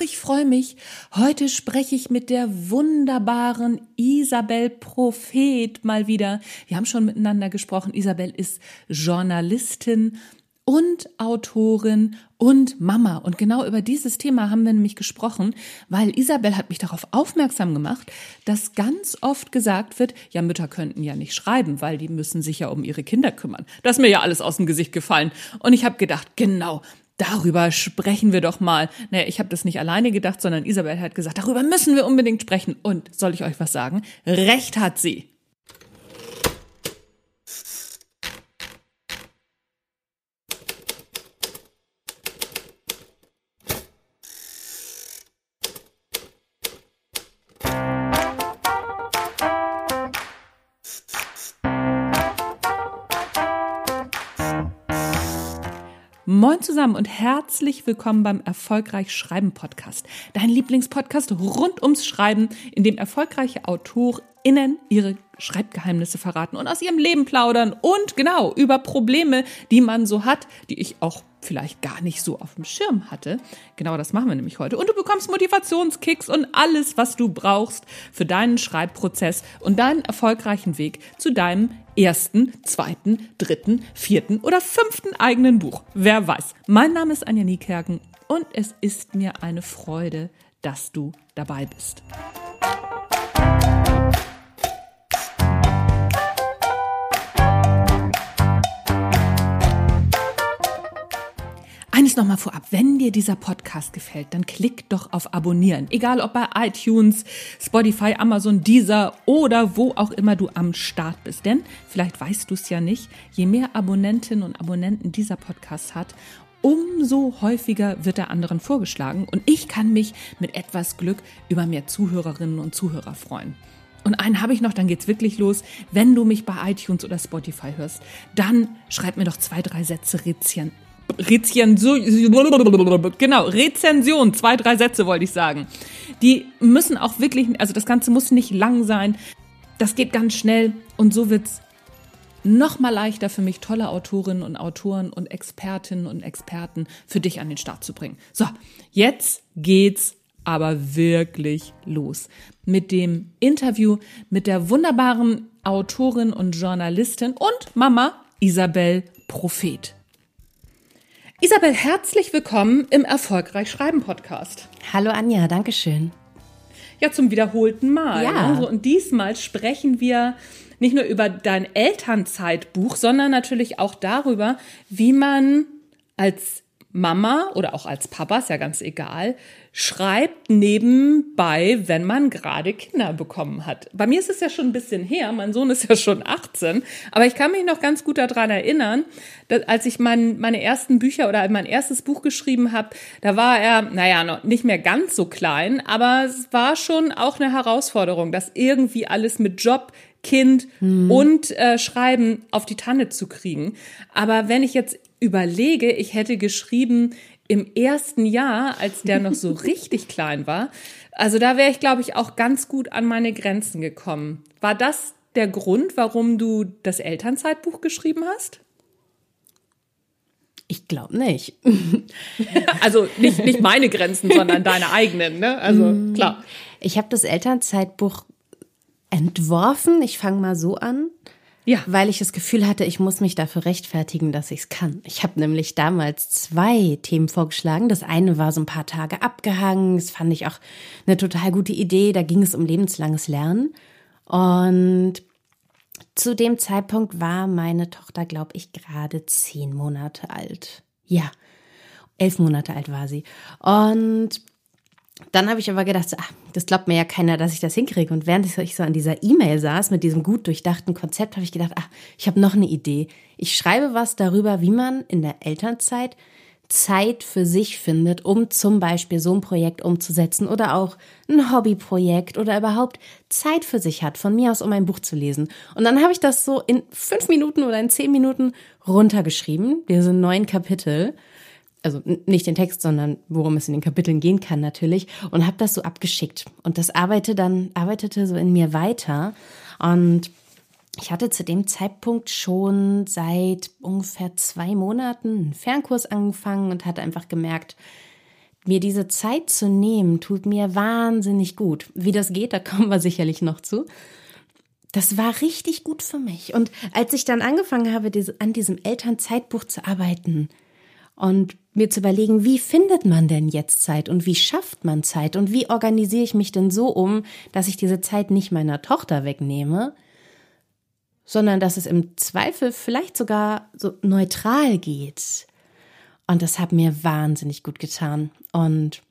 Ach, ich freue mich. Heute spreche ich mit der wunderbaren Isabel Prophet mal wieder. Wir haben schon miteinander gesprochen. Isabel ist Journalistin und Autorin und Mama. Und genau über dieses Thema haben wir nämlich gesprochen, weil Isabel hat mich darauf aufmerksam gemacht, dass ganz oft gesagt wird, ja, Mütter könnten ja nicht schreiben, weil die müssen sich ja um ihre Kinder kümmern. Das ist mir ja alles aus dem Gesicht gefallen. Und ich habe gedacht, genau, darüber sprechen wir doch mal. Naja, ich habe das nicht alleine gedacht, sondern Isabel hat gesagt, darüber müssen wir unbedingt sprechen. Und soll ich euch was sagen? Recht hat sie. Moin zusammen und herzlich willkommen beim Erfolgreich Schreiben Podcast. Dein Lieblingspodcast rund ums Schreiben, in dem erfolgreiche AutorInnen ihre Schreibgeheimnisse verraten und aus ihrem Leben plaudern und genau über Probleme, die man so hat, die ich auch vielleicht gar nicht so auf dem Schirm hatte. Genau das machen wir nämlich heute. Und du bekommst Motivationskicks und alles, was du brauchst für deinen Schreibprozess und deinen erfolgreichen Weg zu deinem ersten, zweiten, dritten, vierten oder fünften eigenen Buch. Wer weiß. Mein Name ist Anja Niekerken und es ist mir eine Freude, dass du dabei bist. Eines nochmal vorab, wenn dir dieser Podcast gefällt, dann klick doch auf Abonnieren. Egal ob bei iTunes, Spotify, Amazon, Deezer oder wo auch immer du am Start bist. Denn vielleicht weißt du es ja nicht, je mehr Abonnentinnen und Abonnenten dieser Podcast hat, umso häufiger wird er anderen vorgeschlagen. Und ich kann mich mit etwas Glück über mehr Zuhörerinnen und Zuhörer freuen. Und einen habe ich noch, dann geht's wirklich los. Wenn du mich bei iTunes oder Spotify hörst, dann schreib mir doch zwei, drei Sätze Rezien Rezension, genau, Rezension, zwei, drei Sätze wollte ich sagen. Die müssen auch wirklich, also das Ganze muss nicht lang sein. Das geht ganz schnell und so wird's noch mal leichter für mich, tolle Autorinnen und Autoren und Expertinnen und Experten für dich an den Start zu bringen. So, jetzt geht's aber wirklich los mit dem Interview mit der wunderbaren Autorin und Journalistin und Mama Isabel Prophet. Isabel, herzlich willkommen im Erfolgreich Schreiben Podcast. Hallo Anja, danke schön. Ja, zum wiederholten Mal. Ja. Ne? Und diesmal sprechen wir nicht nur über dein Elternzeitbuch, sondern natürlich auch darüber, wie man als Mama oder auch als Papa, ist ja ganz egal, schreibt nebenbei, wenn man gerade Kinder bekommen hat. Bei mir ist es ja schon ein bisschen her, mein Sohn ist ja schon 18, aber ich kann mich noch ganz gut daran erinnern, dass, als ich mein, meine ersten Bücher oder mein erstes Buch geschrieben habe, da war er, naja, noch nicht mehr ganz so klein, aber es war schon auch eine Herausforderung, das irgendwie alles mit Job, Kind hm. und äh, Schreiben auf die Tanne zu kriegen. Aber wenn ich jetzt überlege, ich hätte geschrieben im ersten Jahr, als der noch so richtig klein war, also da wäre ich, glaube ich, auch ganz gut an meine Grenzen gekommen. War das der Grund, warum du das Elternzeitbuch geschrieben hast? Ich glaube nicht. also nicht, nicht meine Grenzen, sondern deine eigenen, ne? Also mm. klar. Ich habe das Elternzeitbuch entworfen. Ich fange mal so an. Ja. Weil ich das Gefühl hatte, ich muss mich dafür rechtfertigen, dass ich es kann. Ich habe nämlich damals zwei Themen vorgeschlagen. Das eine war so ein paar Tage abgehangen. Das fand ich auch eine total gute Idee. Da ging es um lebenslanges Lernen. Und zu dem Zeitpunkt war meine Tochter, glaube ich, gerade zehn Monate alt. Ja, elf Monate alt war sie. Und dann habe ich aber gedacht, ach, das glaubt mir ja keiner, dass ich das hinkriege. Und während ich so an dieser E-Mail saß mit diesem gut durchdachten Konzept, habe ich gedacht, ach, ich habe noch eine Idee. Ich schreibe was darüber, wie man in der Elternzeit Zeit für sich findet, um zum Beispiel so ein Projekt umzusetzen oder auch ein Hobbyprojekt oder überhaupt Zeit für sich hat, von mir aus, um ein Buch zu lesen. Und dann habe ich das so in fünf Minuten oder in zehn Minuten runtergeschrieben, diese neun Kapitel also nicht den Text, sondern worum es in den Kapiteln gehen kann natürlich und habe das so abgeschickt und das arbeitete dann arbeitete so in mir weiter und ich hatte zu dem Zeitpunkt schon seit ungefähr zwei Monaten einen Fernkurs angefangen und hatte einfach gemerkt, mir diese Zeit zu nehmen, tut mir wahnsinnig gut. Wie das geht, da kommen wir sicherlich noch zu. Das war richtig gut für mich. Und als ich dann angefangen habe, an diesem Elternzeitbuch zu arbeiten und mir zu überlegen, wie findet man denn jetzt Zeit und wie schafft man Zeit und wie organisiere ich mich denn so um, dass ich diese Zeit nicht meiner Tochter wegnehme, sondern dass es im Zweifel vielleicht sogar so neutral geht. Und das hat mir wahnsinnig gut getan. Und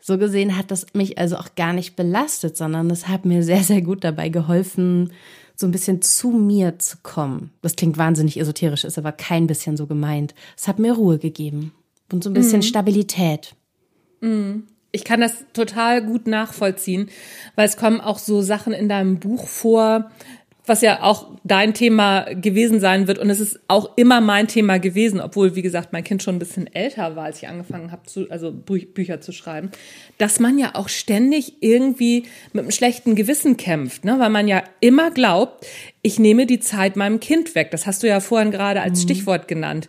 so gesehen hat das mich also auch gar nicht belastet, sondern es hat mir sehr, sehr gut dabei geholfen, so ein bisschen zu mir zu kommen. Das klingt wahnsinnig esoterisch, ist aber kein bisschen so gemeint. Es hat mir Ruhe gegeben und so ein bisschen mhm. Stabilität. Mhm. Ich kann das total gut nachvollziehen, weil es kommen auch so Sachen in deinem Buch vor, was ja auch dein Thema gewesen sein wird. Und es ist auch immer mein Thema gewesen, obwohl, wie gesagt, mein Kind schon ein bisschen älter war, als ich angefangen habe, zu, also Bü Bücher zu schreiben, dass man ja auch ständig irgendwie mit einem schlechten Gewissen kämpft, ne? weil man ja immer glaubt, ich nehme die Zeit meinem Kind weg. Das hast du ja vorhin gerade als mhm. Stichwort genannt.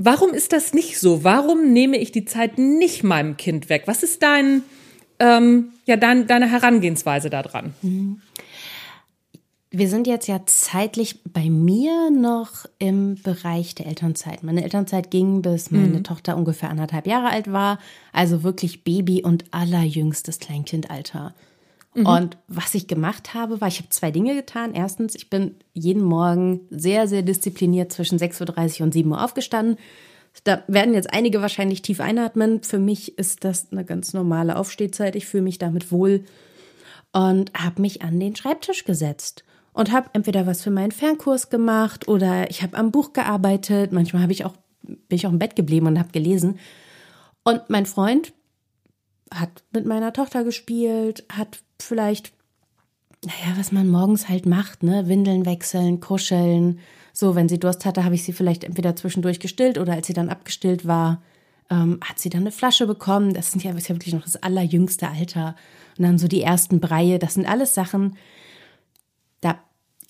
Warum ist das nicht so? Warum nehme ich die Zeit nicht meinem Kind weg? Was ist dein, ähm, ja, dein, deine Herangehensweise daran? Mhm. Wir sind jetzt ja zeitlich bei mir noch im Bereich der Elternzeit. Meine Elternzeit ging, bis meine mhm. Tochter ungefähr anderthalb Jahre alt war. Also wirklich Baby und allerjüngstes Kleinkindalter. Mhm. Und was ich gemacht habe, war, ich habe zwei Dinge getan. Erstens, ich bin jeden Morgen sehr, sehr diszipliniert zwischen 6.30 Uhr und 7 Uhr aufgestanden. Da werden jetzt einige wahrscheinlich tief einatmen. Für mich ist das eine ganz normale Aufstehzeit. Ich fühle mich damit wohl und habe mich an den Schreibtisch gesetzt und habe entweder was für meinen Fernkurs gemacht oder ich habe am Buch gearbeitet. Manchmal habe ich auch bin ich auch im Bett geblieben und habe gelesen. Und mein Freund hat mit meiner Tochter gespielt, hat vielleicht naja, was man morgens halt macht, ne, Windeln wechseln, kuscheln. So, wenn sie Durst hatte, habe ich sie vielleicht entweder zwischendurch gestillt oder als sie dann abgestillt war, ähm, hat sie dann eine Flasche bekommen. Das sind ja, ist ja wirklich noch das allerjüngste Alter. Und dann so die ersten Breie. Das sind alles Sachen, da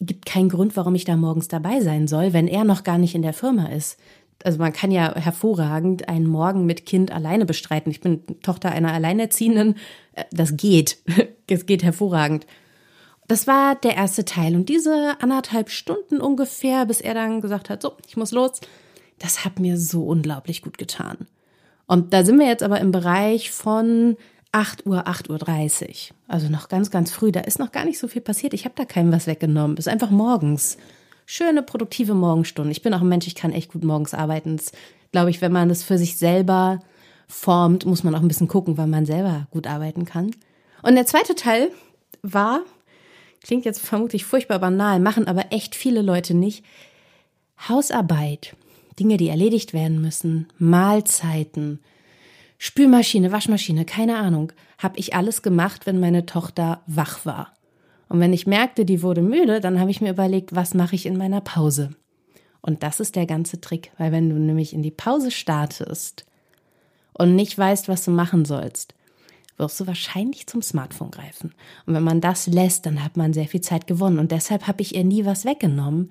gibt keinen Grund, warum ich da morgens dabei sein soll, wenn er noch gar nicht in der Firma ist. Also man kann ja hervorragend einen Morgen mit Kind alleine bestreiten. Ich bin Tochter einer Alleinerziehenden. Äh, das geht. Es geht hervorragend. Das war der erste Teil. Und diese anderthalb Stunden ungefähr, bis er dann gesagt hat, so, ich muss los, das hat mir so unglaublich gut getan. Und da sind wir jetzt aber im Bereich von 8 Uhr, 8.30 Uhr. Also noch ganz, ganz früh. Da ist noch gar nicht so viel passiert. Ich habe da keinem was weggenommen. Ist einfach morgens. Schöne, produktive Morgenstunden. Ich bin auch ein Mensch, ich kann echt gut morgens arbeiten. Das, glaube ich, wenn man das für sich selber formt, muss man auch ein bisschen gucken, weil man selber gut arbeiten kann. Und der zweite Teil war, klingt jetzt vermutlich furchtbar banal, machen aber echt viele Leute nicht, Hausarbeit. Dinge, die erledigt werden müssen, Mahlzeiten, Spülmaschine, Waschmaschine, keine Ahnung, habe ich alles gemacht, wenn meine Tochter wach war. Und wenn ich merkte, die wurde müde, dann habe ich mir überlegt, was mache ich in meiner Pause? Und das ist der ganze Trick, weil wenn du nämlich in die Pause startest und nicht weißt, was du machen sollst, wirst du wahrscheinlich zum Smartphone greifen. Und wenn man das lässt, dann hat man sehr viel Zeit gewonnen. Und deshalb habe ich ihr nie was weggenommen.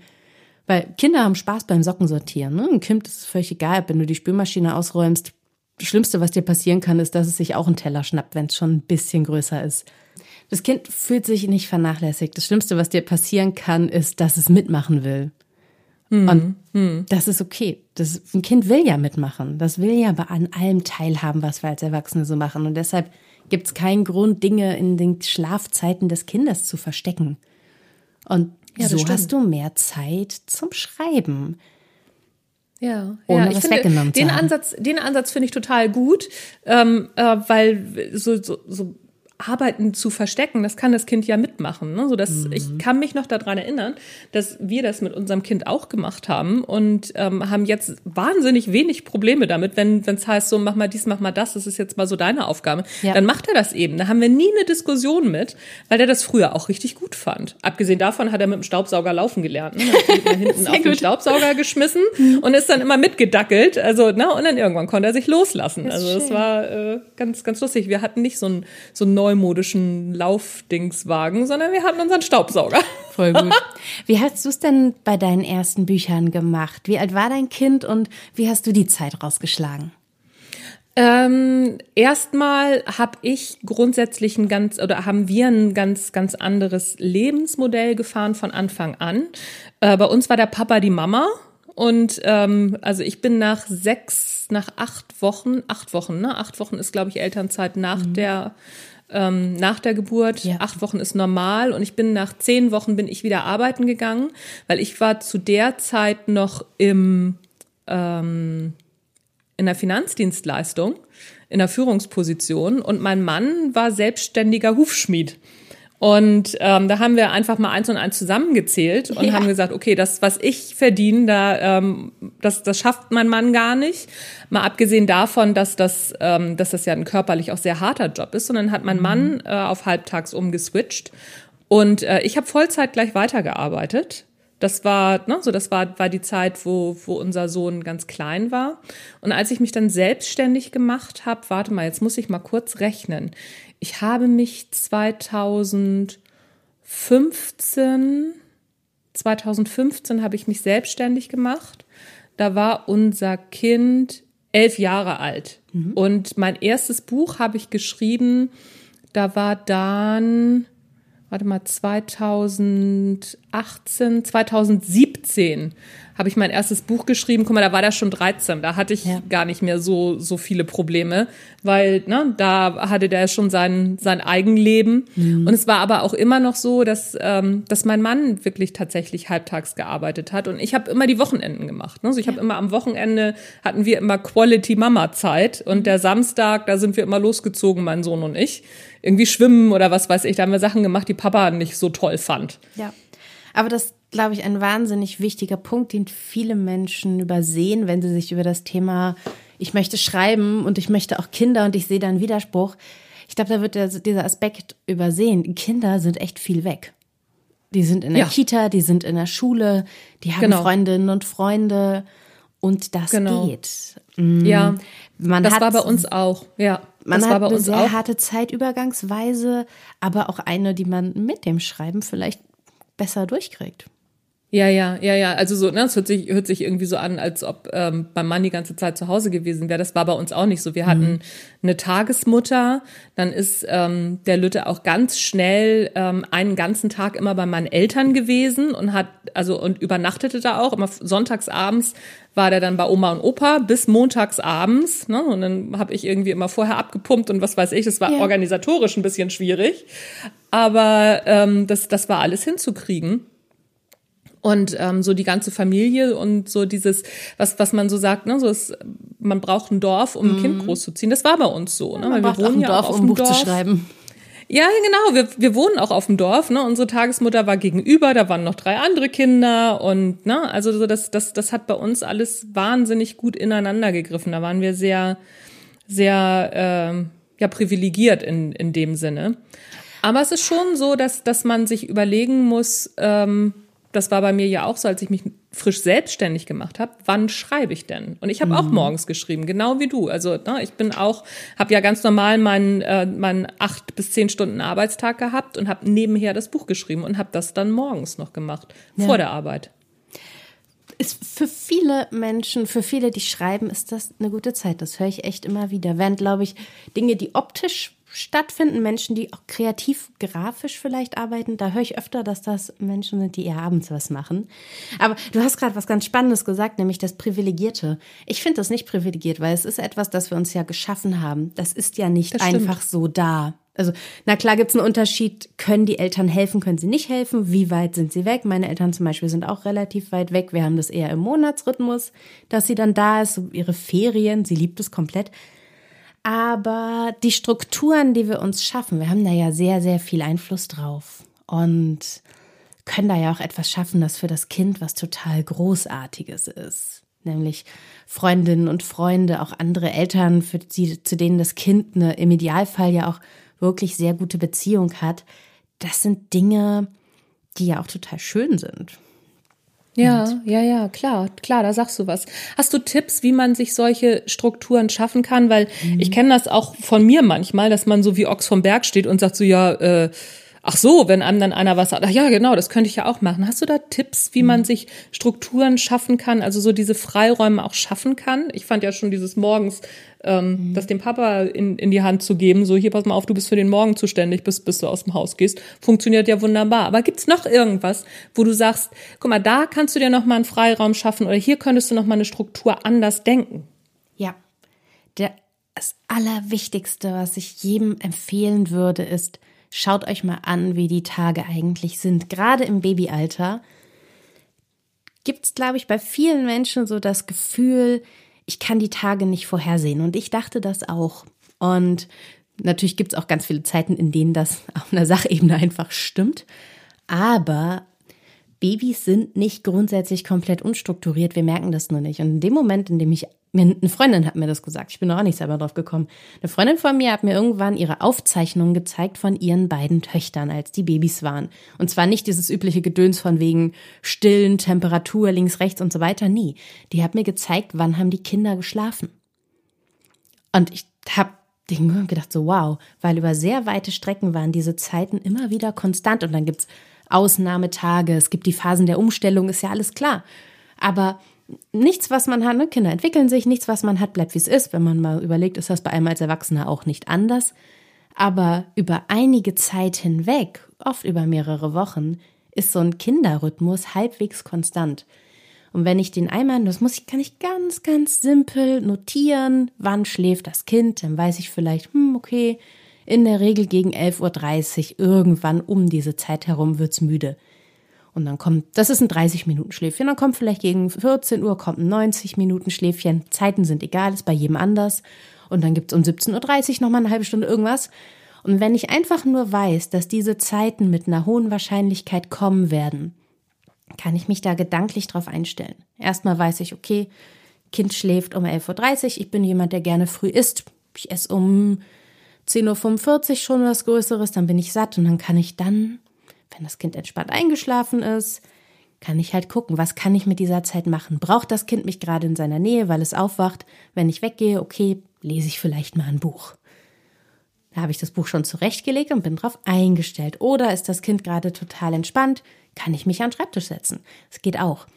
Weil Kinder haben Spaß beim Sockensortieren. Ne? Ein Kind ist völlig egal, wenn du die Spülmaschine ausräumst, das Schlimmste, was dir passieren kann, ist, dass es sich auch einen Teller schnappt, wenn es schon ein bisschen größer ist. Das Kind fühlt sich nicht vernachlässigt. Das Schlimmste, was dir passieren kann, ist, dass es mitmachen will. Mhm. Und mhm. das ist okay. Das, ein Kind will ja mitmachen. Das will ja an allem teilhaben, was wir als Erwachsene so machen. Und deshalb gibt es keinen Grund, Dinge in den Schlafzeiten des Kindes zu verstecken. Und ja, so hast du mehr Zeit zum Schreiben. Ja, ohne ja, ich was finde, weggenommen den. Ansatz, den Ansatz finde ich total gut, ähm, äh, weil so, so, so Arbeiten zu verstecken, das kann das Kind ja mitmachen. Ne? So dass mhm. Ich kann mich noch daran erinnern, dass wir das mit unserem Kind auch gemacht haben und ähm, haben jetzt wahnsinnig wenig Probleme damit, wenn es heißt, so mach mal dies, mach mal das, das ist jetzt mal so deine Aufgabe. Ja. Dann macht er das eben. Da haben wir nie eine Diskussion mit, weil er das früher auch richtig gut fand. Abgesehen davon hat er mit dem Staubsauger laufen gelernt. Ne? Hat hinten auf den Staubsauger geschmissen mhm. und ist dann immer mitgedackelt. Also, ne? Und dann irgendwann konnte er sich loslassen. Also das war äh, ganz, ganz lustig. Wir hatten nicht so ein, so ein neumodischen Laufdingswagen, sondern wir hatten unseren Staubsauger. Voll gut. Wie hast du es denn bei deinen ersten Büchern gemacht? Wie alt war dein Kind und wie hast du die Zeit rausgeschlagen? Ähm, erstmal habe ich grundsätzlich ein ganz oder haben wir ein ganz ganz anderes Lebensmodell gefahren von Anfang an. Äh, bei uns war der Papa die Mama und ähm, also ich bin nach sechs, nach acht Wochen, acht Wochen, ne, acht Wochen ist glaube ich Elternzeit nach mhm. der ähm, nach der Geburt. Ja. Acht Wochen ist normal und ich bin nach zehn Wochen bin ich wieder arbeiten gegangen, weil ich war zu der Zeit noch im ähm, in der Finanzdienstleistung, in der Führungsposition und mein Mann war selbstständiger Hufschmied. Und ähm, da haben wir einfach mal eins und eins zusammengezählt und ja. haben gesagt, okay, das, was ich verdiene, da, ähm, das, das schafft mein Mann gar nicht. Mal abgesehen davon, dass das, ähm, dass das ja ein körperlich auch sehr harter Job ist, sondern hat mein mhm. Mann äh, auf halbtags umgeswitcht. Und äh, ich habe Vollzeit gleich weitergearbeitet das war, ne, so das war, war die Zeit, wo, wo unser Sohn ganz klein war. Und als ich mich dann selbstständig gemacht habe, warte mal, jetzt muss ich mal kurz rechnen. Ich habe mich 2015, 2015 habe ich mich selbstständig gemacht. Da war unser Kind elf Jahre alt. Mhm. Und mein erstes Buch habe ich geschrieben, da war dann warte mal, 2018, 2017 habe ich mein erstes Buch geschrieben. Guck mal, da war der schon 13. Da hatte ich ja. gar nicht mehr so, so viele Probleme, weil ne, da hatte der schon sein, sein Eigenleben. Mhm. Und es war aber auch immer noch so, dass, ähm, dass mein Mann wirklich tatsächlich halbtags gearbeitet hat. Und ich habe immer die Wochenenden gemacht. Ne? Also ich ja. habe immer am Wochenende hatten wir immer Quality Mama Zeit. Und der Samstag, da sind wir immer losgezogen, mein Sohn und ich. Irgendwie schwimmen oder was weiß ich. Da haben wir Sachen gemacht, die Papa nicht so toll fand. Ja. Aber das glaube ich, ein wahnsinnig wichtiger Punkt, den viele Menschen übersehen, wenn sie sich über das Thema, ich möchte schreiben und ich möchte auch Kinder und ich sehe da einen Widerspruch. Ich glaube, da wird der, dieser Aspekt übersehen. Kinder sind echt viel weg. Die sind in der ja. Kita, die sind in der Schule, die haben genau. Freundinnen und Freunde und das genau. geht. Mhm. Ja, man das hat, war bei uns auch. Ja, man das hat eine sehr auch. harte Zeitübergangsweise, aber auch eine, die man mit dem Schreiben vielleicht besser durchkriegt. Ja, ja, ja, ja. Also so, ne, es hört sich, hört sich irgendwie so an, als ob ähm, mein Mann die ganze Zeit zu Hause gewesen wäre. Das war bei uns auch nicht so. Wir hatten mhm. eine Tagesmutter, dann ist ähm, der Lütte auch ganz schnell ähm, einen ganzen Tag immer bei meinen Eltern gewesen und hat, also und übernachtete da auch. Immer sonntags abends war der dann bei Oma und Opa bis montags abends. Ne? Und dann habe ich irgendwie immer vorher abgepumpt und was weiß ich. Das war ja. organisatorisch ein bisschen schwierig. Aber ähm, das, das war alles hinzukriegen. Und ähm, so die ganze Familie und so dieses, was, was man so sagt, ne, so ist, man braucht ein Dorf, um ein mhm. Kind großzuziehen. Das war bei uns so, ne? Ja, Weil wir wohnen ja Dorf, auch auf um dem Dorf. zu schreiben. Ja, genau. Wir, wir wohnen auch auf dem Dorf. Ne? Unsere Tagesmutter war gegenüber, da waren noch drei andere Kinder und ne, also so das, das, das hat bei uns alles wahnsinnig gut ineinander gegriffen. Da waren wir sehr, sehr äh, ja privilegiert in, in dem Sinne. Aber es ist schon so, dass, dass man sich überlegen muss, ähm, das war bei mir ja auch so, als ich mich frisch selbstständig gemacht habe, wann schreibe ich denn? Und ich habe mhm. auch morgens geschrieben, genau wie du. Also ne, ich bin auch, habe ja ganz normal meinen äh, meinen acht bis zehn Stunden Arbeitstag gehabt und habe nebenher das Buch geschrieben und habe das dann morgens noch gemacht ja. vor der Arbeit. Ist für viele Menschen, für viele, die schreiben, ist das eine gute Zeit. Das höre ich echt immer wieder. Während, glaube ich, Dinge, die optisch stattfinden, Menschen, die auch kreativ, grafisch vielleicht arbeiten. Da höre ich öfter, dass das Menschen sind, die eher abends was machen. Aber du hast gerade was ganz Spannendes gesagt, nämlich das Privilegierte. Ich finde das nicht privilegiert, weil es ist etwas, das wir uns ja geschaffen haben. Das ist ja nicht einfach so da. Also, na klar gibt es einen Unterschied. Können die Eltern helfen, können sie nicht helfen? Wie weit sind sie weg? Meine Eltern zum Beispiel sind auch relativ weit weg. Wir haben das eher im Monatsrhythmus, dass sie dann da ist, ihre Ferien. Sie liebt es komplett. Aber die Strukturen, die wir uns schaffen, wir haben da ja sehr, sehr viel Einfluss drauf und können da ja auch etwas schaffen, das für das Kind was total Großartiges ist. Nämlich Freundinnen und Freunde, auch andere Eltern, für die, zu denen das Kind eine, im Idealfall ja auch wirklich sehr gute Beziehung hat. Das sind Dinge, die ja auch total schön sind. Ja, ja, ja, klar, klar, da sagst du was. Hast du Tipps, wie man sich solche Strukturen schaffen kann? Weil mhm. ich kenne das auch von mir manchmal, dass man so wie Ochs vom Berg steht und sagt so, ja, äh, Ach so, wenn einem dann einer was sagt, ach ja, genau, das könnte ich ja auch machen. Hast du da Tipps, wie man sich Strukturen schaffen kann, also so diese Freiräume auch schaffen kann? Ich fand ja schon dieses morgens, ähm, mhm. das dem Papa in, in die Hand zu geben, so hier pass mal auf, du bist für den Morgen zuständig, bis, bis du aus dem Haus gehst, funktioniert ja wunderbar. Aber gibt's noch irgendwas, wo du sagst, guck mal, da kannst du dir noch mal einen Freiraum schaffen oder hier könntest du noch mal eine Struktur anders denken? Ja, der, das Allerwichtigste, was ich jedem empfehlen würde, ist, Schaut euch mal an, wie die Tage eigentlich sind. Gerade im Babyalter gibt es, glaube ich, bei vielen Menschen so das Gefühl, ich kann die Tage nicht vorhersehen. Und ich dachte das auch. Und natürlich gibt es auch ganz viele Zeiten, in denen das auf einer Sachebene einfach stimmt. Aber Babys sind nicht grundsätzlich komplett unstrukturiert. Wir merken das nur nicht. Und in dem Moment, in dem ich eine Freundin hat mir das gesagt. Ich bin auch nicht selber drauf gekommen. Eine Freundin von mir hat mir irgendwann ihre Aufzeichnungen gezeigt von ihren beiden Töchtern, als die Babys waren. Und zwar nicht dieses übliche Gedöns von wegen Stillen, Temperatur, links, rechts und so weiter. Nie. Die hat mir gezeigt, wann haben die Kinder geschlafen. Und ich habe gedacht so, wow, weil über sehr weite Strecken waren diese Zeiten immer wieder konstant. Und dann gibt's Ausnahmetage, es gibt die Phasen der Umstellung, ist ja alles klar. Aber nichts, was man hat, ne? Kinder entwickeln sich, nichts, was man hat, bleibt wie es ist. Wenn man mal überlegt, ist das bei einem als Erwachsener auch nicht anders. Aber über einige Zeit hinweg, oft über mehrere Wochen, ist so ein Kinderrhythmus halbwegs konstant. Und wenn ich den einmal, das muss ich, kann ich ganz, ganz simpel notieren, wann schläft das Kind, dann weiß ich vielleicht, hm, okay, in der Regel gegen 11.30 Uhr, irgendwann um diese Zeit herum wird's müde. Und dann kommt, das ist ein 30-Minuten-Schläfchen, dann kommt vielleicht gegen 14 Uhr kommt ein 90-Minuten-Schläfchen. Zeiten sind egal, ist bei jedem anders. Und dann gibt's um 17.30 Uhr nochmal eine halbe Stunde irgendwas. Und wenn ich einfach nur weiß, dass diese Zeiten mit einer hohen Wahrscheinlichkeit kommen werden, kann ich mich da gedanklich drauf einstellen. Erstmal weiß ich, okay, Kind schläft um 11.30 Uhr, ich bin jemand, der gerne früh isst. Ich esse um 10.45 Uhr schon was Größeres, dann bin ich satt und dann kann ich dann wenn das Kind entspannt eingeschlafen ist, kann ich halt gucken, was kann ich mit dieser Zeit machen? Braucht das Kind mich gerade in seiner Nähe, weil es aufwacht? Wenn ich weggehe, okay, lese ich vielleicht mal ein Buch. Da habe ich das Buch schon zurechtgelegt und bin drauf eingestellt. Oder ist das Kind gerade total entspannt, kann ich mich an den Schreibtisch setzen. Es geht auch.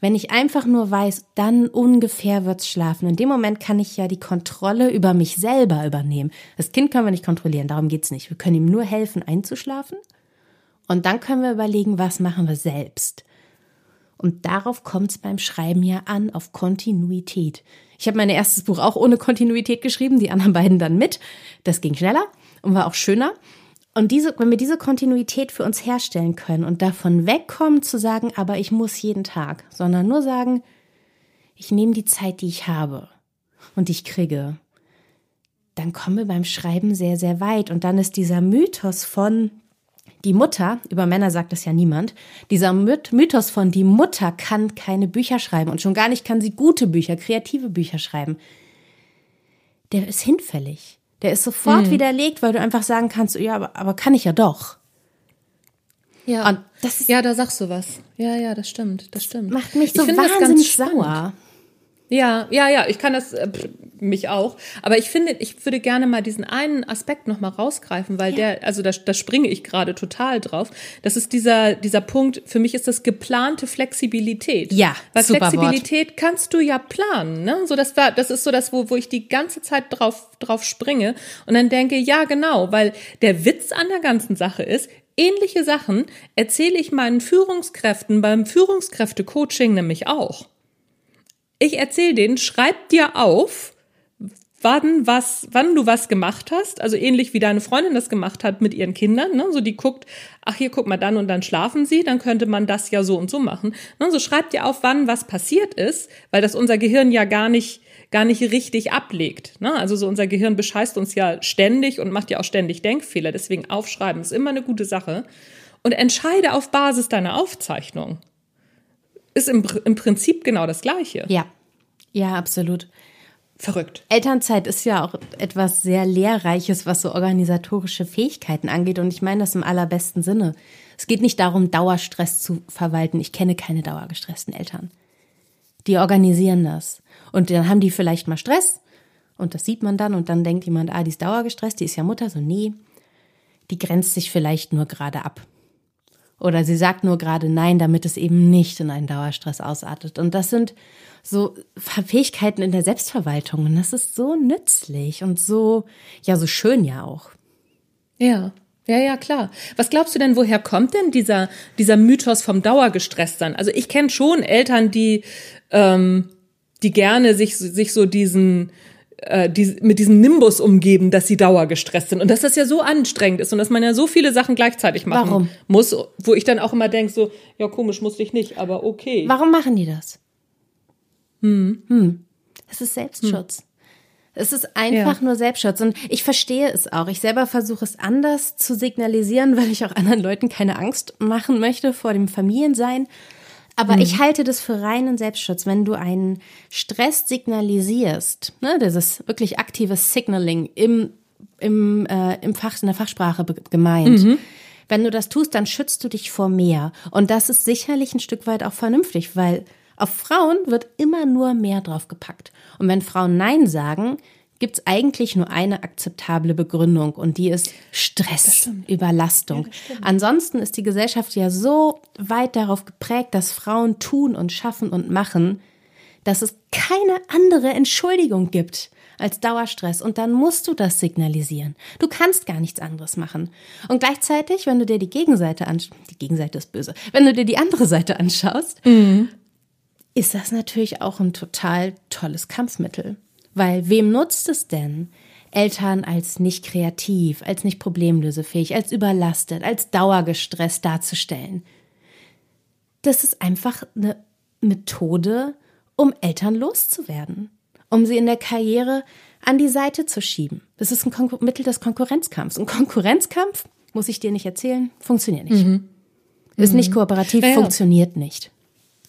Wenn ich einfach nur weiß, dann ungefähr wird's schlafen. In dem Moment kann ich ja die Kontrolle über mich selber übernehmen. Das Kind können wir nicht kontrollieren, darum geht's nicht. Wir können ihm nur helfen, einzuschlafen und dann können wir überlegen, was machen wir selbst. Und darauf kommt es beim Schreiben ja an, auf Kontinuität. Ich habe mein erstes Buch auch ohne Kontinuität geschrieben, die anderen beiden dann mit. Das ging schneller und war auch schöner. Und diese, wenn wir diese Kontinuität für uns herstellen können und davon wegkommen zu sagen, aber ich muss jeden Tag, sondern nur sagen, ich nehme die Zeit, die ich habe und ich kriege, dann kommen wir beim Schreiben sehr, sehr weit. Und dann ist dieser Mythos von, die Mutter, über Männer sagt das ja niemand, dieser Mythos von die Mutter kann keine Bücher schreiben und schon gar nicht kann sie gute Bücher, kreative Bücher schreiben, der ist hinfällig. Der ist sofort mhm. widerlegt, weil du einfach sagen kannst, ja, aber, aber kann ich ja doch. Ja. Das ist, ja, da sagst du was. Ja, ja, das stimmt, das stimmt. Macht mich so wahnsinnig sauer. Ja, ja, ja, ich kann das, äh, mich auch. Aber ich finde, ich würde gerne mal diesen einen Aspekt nochmal rausgreifen, weil ja. der, also da, da springe ich gerade total drauf. Das ist dieser, dieser Punkt, für mich ist das geplante Flexibilität. Ja, Weil super Flexibilität Wort. kannst du ja planen, ne? So, das war, das ist so das, wo, wo ich die ganze Zeit drauf, drauf springe und dann denke, ja, genau, weil der Witz an der ganzen Sache ist, ähnliche Sachen erzähle ich meinen Führungskräften beim Führungskräfte-Coaching nämlich auch. Ich erzähle denen, schreib dir auf, wann was, wann du was gemacht hast, also ähnlich wie deine Freundin das gemacht hat mit ihren Kindern, ne? so die guckt, ach hier guck mal dann und dann schlafen sie, dann könnte man das ja so und so machen. Ne? So schreib dir auf, wann was passiert ist, weil das unser Gehirn ja gar nicht gar nicht richtig ablegt. Ne? Also so unser Gehirn bescheißt uns ja ständig und macht ja auch ständig Denkfehler. Deswegen aufschreiben ist immer eine gute Sache. Und entscheide auf Basis deiner Aufzeichnung ist im, im Prinzip genau das Gleiche. Ja, ja, absolut. Verrückt. Elternzeit ist ja auch etwas sehr Lehrreiches, was so organisatorische Fähigkeiten angeht. Und ich meine das im allerbesten Sinne. Es geht nicht darum, Dauerstress zu verwalten. Ich kenne keine dauergestressten Eltern. Die organisieren das. Und dann haben die vielleicht mal Stress. Und das sieht man dann. Und dann denkt jemand, ah, die ist dauergestresst, die ist ja Mutter. So, nee. die grenzt sich vielleicht nur gerade ab. Oder sie sagt nur gerade Nein, damit es eben nicht in einen Dauerstress ausartet. Und das sind so Fähigkeiten in der Selbstverwaltung. Und das ist so nützlich und so, ja, so schön ja auch. Ja. Ja, ja, klar. Was glaubst du denn, woher kommt denn dieser, dieser Mythos vom Dauergestresstsein? Also ich kenne schon Eltern, die, ähm, die gerne sich, sich so diesen, äh, die, mit diesem Nimbus umgeben, dass sie dauergestresst sind. Und dass das ja so anstrengend ist und dass man ja so viele Sachen gleichzeitig machen Warum? muss, wo ich dann auch immer denke, so, ja, komisch, musste ich nicht, aber okay. Warum machen die das? Hm. Hm. Es ist Selbstschutz. Hm. Es ist einfach ja. nur Selbstschutz. Und ich verstehe es auch. Ich selber versuche es anders zu signalisieren, weil ich auch anderen Leuten keine Angst machen möchte vor dem Familiensein. Aber mhm. ich halte das für reinen Selbstschutz. Wenn du einen Stress signalisierst, ne, dieses wirklich aktive Signaling im, im, äh, im Fach, in der Fachsprache gemeint, mhm. wenn du das tust, dann schützt du dich vor mehr. Und das ist sicherlich ein Stück weit auch vernünftig, weil auf Frauen wird immer nur mehr drauf gepackt. Und wenn Frauen Nein sagen, gibt es eigentlich nur eine akzeptable Begründung und die ist Stress, Überlastung. Ja, Ansonsten ist die Gesellschaft ja so weit darauf geprägt, dass Frauen tun und schaffen und machen, dass es keine andere Entschuldigung gibt als Dauerstress und dann musst du das signalisieren. Du kannst gar nichts anderes machen. Und gleichzeitig, wenn du dir die Gegenseite anschaust, die Gegenseite ist böse, wenn du dir die andere Seite anschaust, mhm. ist das natürlich auch ein total tolles Kampfmittel. Weil wem nutzt es denn? Eltern als nicht kreativ, als nicht problemlösefähig, als überlastet, als dauergestresst darzustellen. Das ist einfach eine Methode, um Eltern loszuwerden, um sie in der Karriere an die Seite zu schieben. Das ist ein Kon Mittel des Konkurrenzkampfs. Und Konkurrenzkampf, muss ich dir nicht erzählen, funktioniert nicht. Mhm. Ist mhm. nicht kooperativ, ja, funktioniert nicht.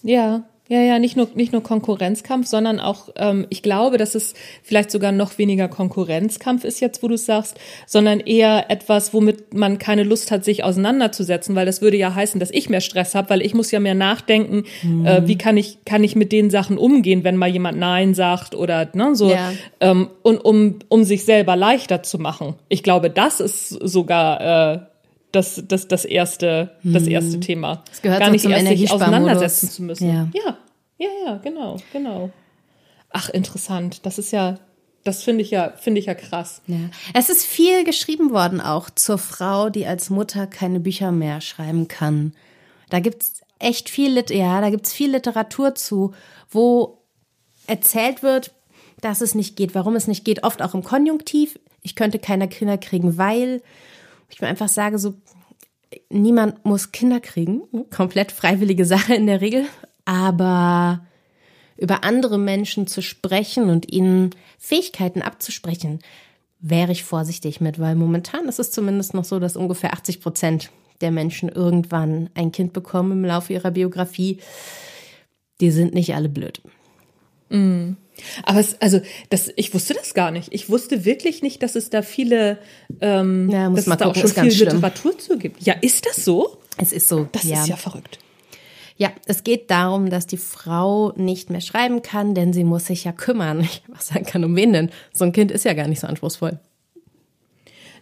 Ja, ja, ja, nicht nur, nicht nur Konkurrenzkampf, sondern auch, ähm, ich glaube, dass es vielleicht sogar noch weniger Konkurrenzkampf ist jetzt, wo du sagst, sondern eher etwas, womit man keine Lust hat, sich auseinanderzusetzen, weil das würde ja heißen, dass ich mehr Stress habe, weil ich muss ja mehr nachdenken, mhm. äh, wie kann ich, kann ich mit den Sachen umgehen, wenn mal jemand Nein sagt oder ne, so, ja. ähm, und um, um sich selber leichter zu machen. Ich glaube, das ist sogar äh, das, das, das erste, das hm. erste Thema. Das gehört Gar nicht erst sich auseinandersetzen zu müssen. Ja. ja, ja, ja, genau, genau. Ach, interessant. Das ist ja, das finde ich ja, finde ich ja krass. Ja. Es ist viel geschrieben worden auch zur Frau, die als Mutter keine Bücher mehr schreiben kann. Da gibt's echt viel, Lit ja, da gibt's viel Literatur zu, wo erzählt wird, dass es nicht geht, warum es nicht geht, oft auch im Konjunktiv. Ich könnte keine Kinder kriegen, weil ich mir einfach sage, so, niemand muss Kinder kriegen. Komplett freiwillige Sache in der Regel. Aber über andere Menschen zu sprechen und ihnen Fähigkeiten abzusprechen, wäre ich vorsichtig mit, weil momentan ist es zumindest noch so, dass ungefähr 80 Prozent der Menschen irgendwann ein Kind bekommen im Laufe ihrer Biografie. Die sind nicht alle blöd. Mm. Aber es, also, das, ich wusste das gar nicht. Ich wusste wirklich nicht, dass es da viele, ähm, ja, dass es da auch schon viel schlimm. Literatur zu gibt. Ja, ist das so? Es ist so. Das ja. ist ja verrückt. Ja, es geht darum, dass die Frau nicht mehr schreiben kann, denn sie muss sich ja kümmern. Ich was sagen kann, um wen denn? So ein Kind ist ja gar nicht so anspruchsvoll.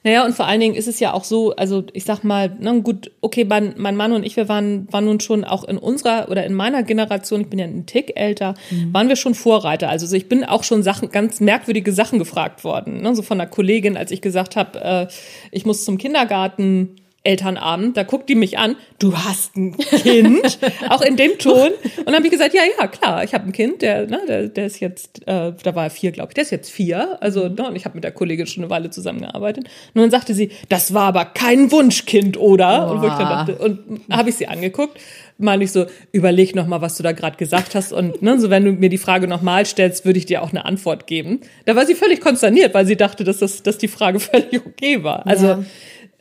Naja, und vor allen Dingen ist es ja auch so, also ich sag mal, na gut, okay, mein, mein Mann und ich, wir waren, waren nun schon auch in unserer oder in meiner Generation, ich bin ja einen Tick älter, mhm. waren wir schon Vorreiter. Also ich bin auch schon Sachen, ganz merkwürdige Sachen gefragt worden. Ne? So von einer Kollegin, als ich gesagt habe, äh, ich muss zum Kindergarten Elternabend, da guckt die mich an, du hast ein Kind, auch in dem Ton. Und dann habe ich gesagt, ja, ja, klar, ich habe ein Kind, der, ne, der, der ist jetzt, äh, da war er vier, glaube ich, der ist jetzt vier. Also, ne, und ich habe mit der Kollegin schon eine Weile zusammengearbeitet. Und dann sagte sie, das war aber kein Wunschkind, oder? Oh. Und, wo ich dann dachte, und habe ich sie angeguckt, meine ich so, überleg noch mal, was du da gerade gesagt hast. Und ne, so wenn du mir die Frage nochmal stellst, würde ich dir auch eine Antwort geben. Da war sie völlig konsterniert, weil sie dachte, dass, das, dass die Frage völlig okay war. Also ja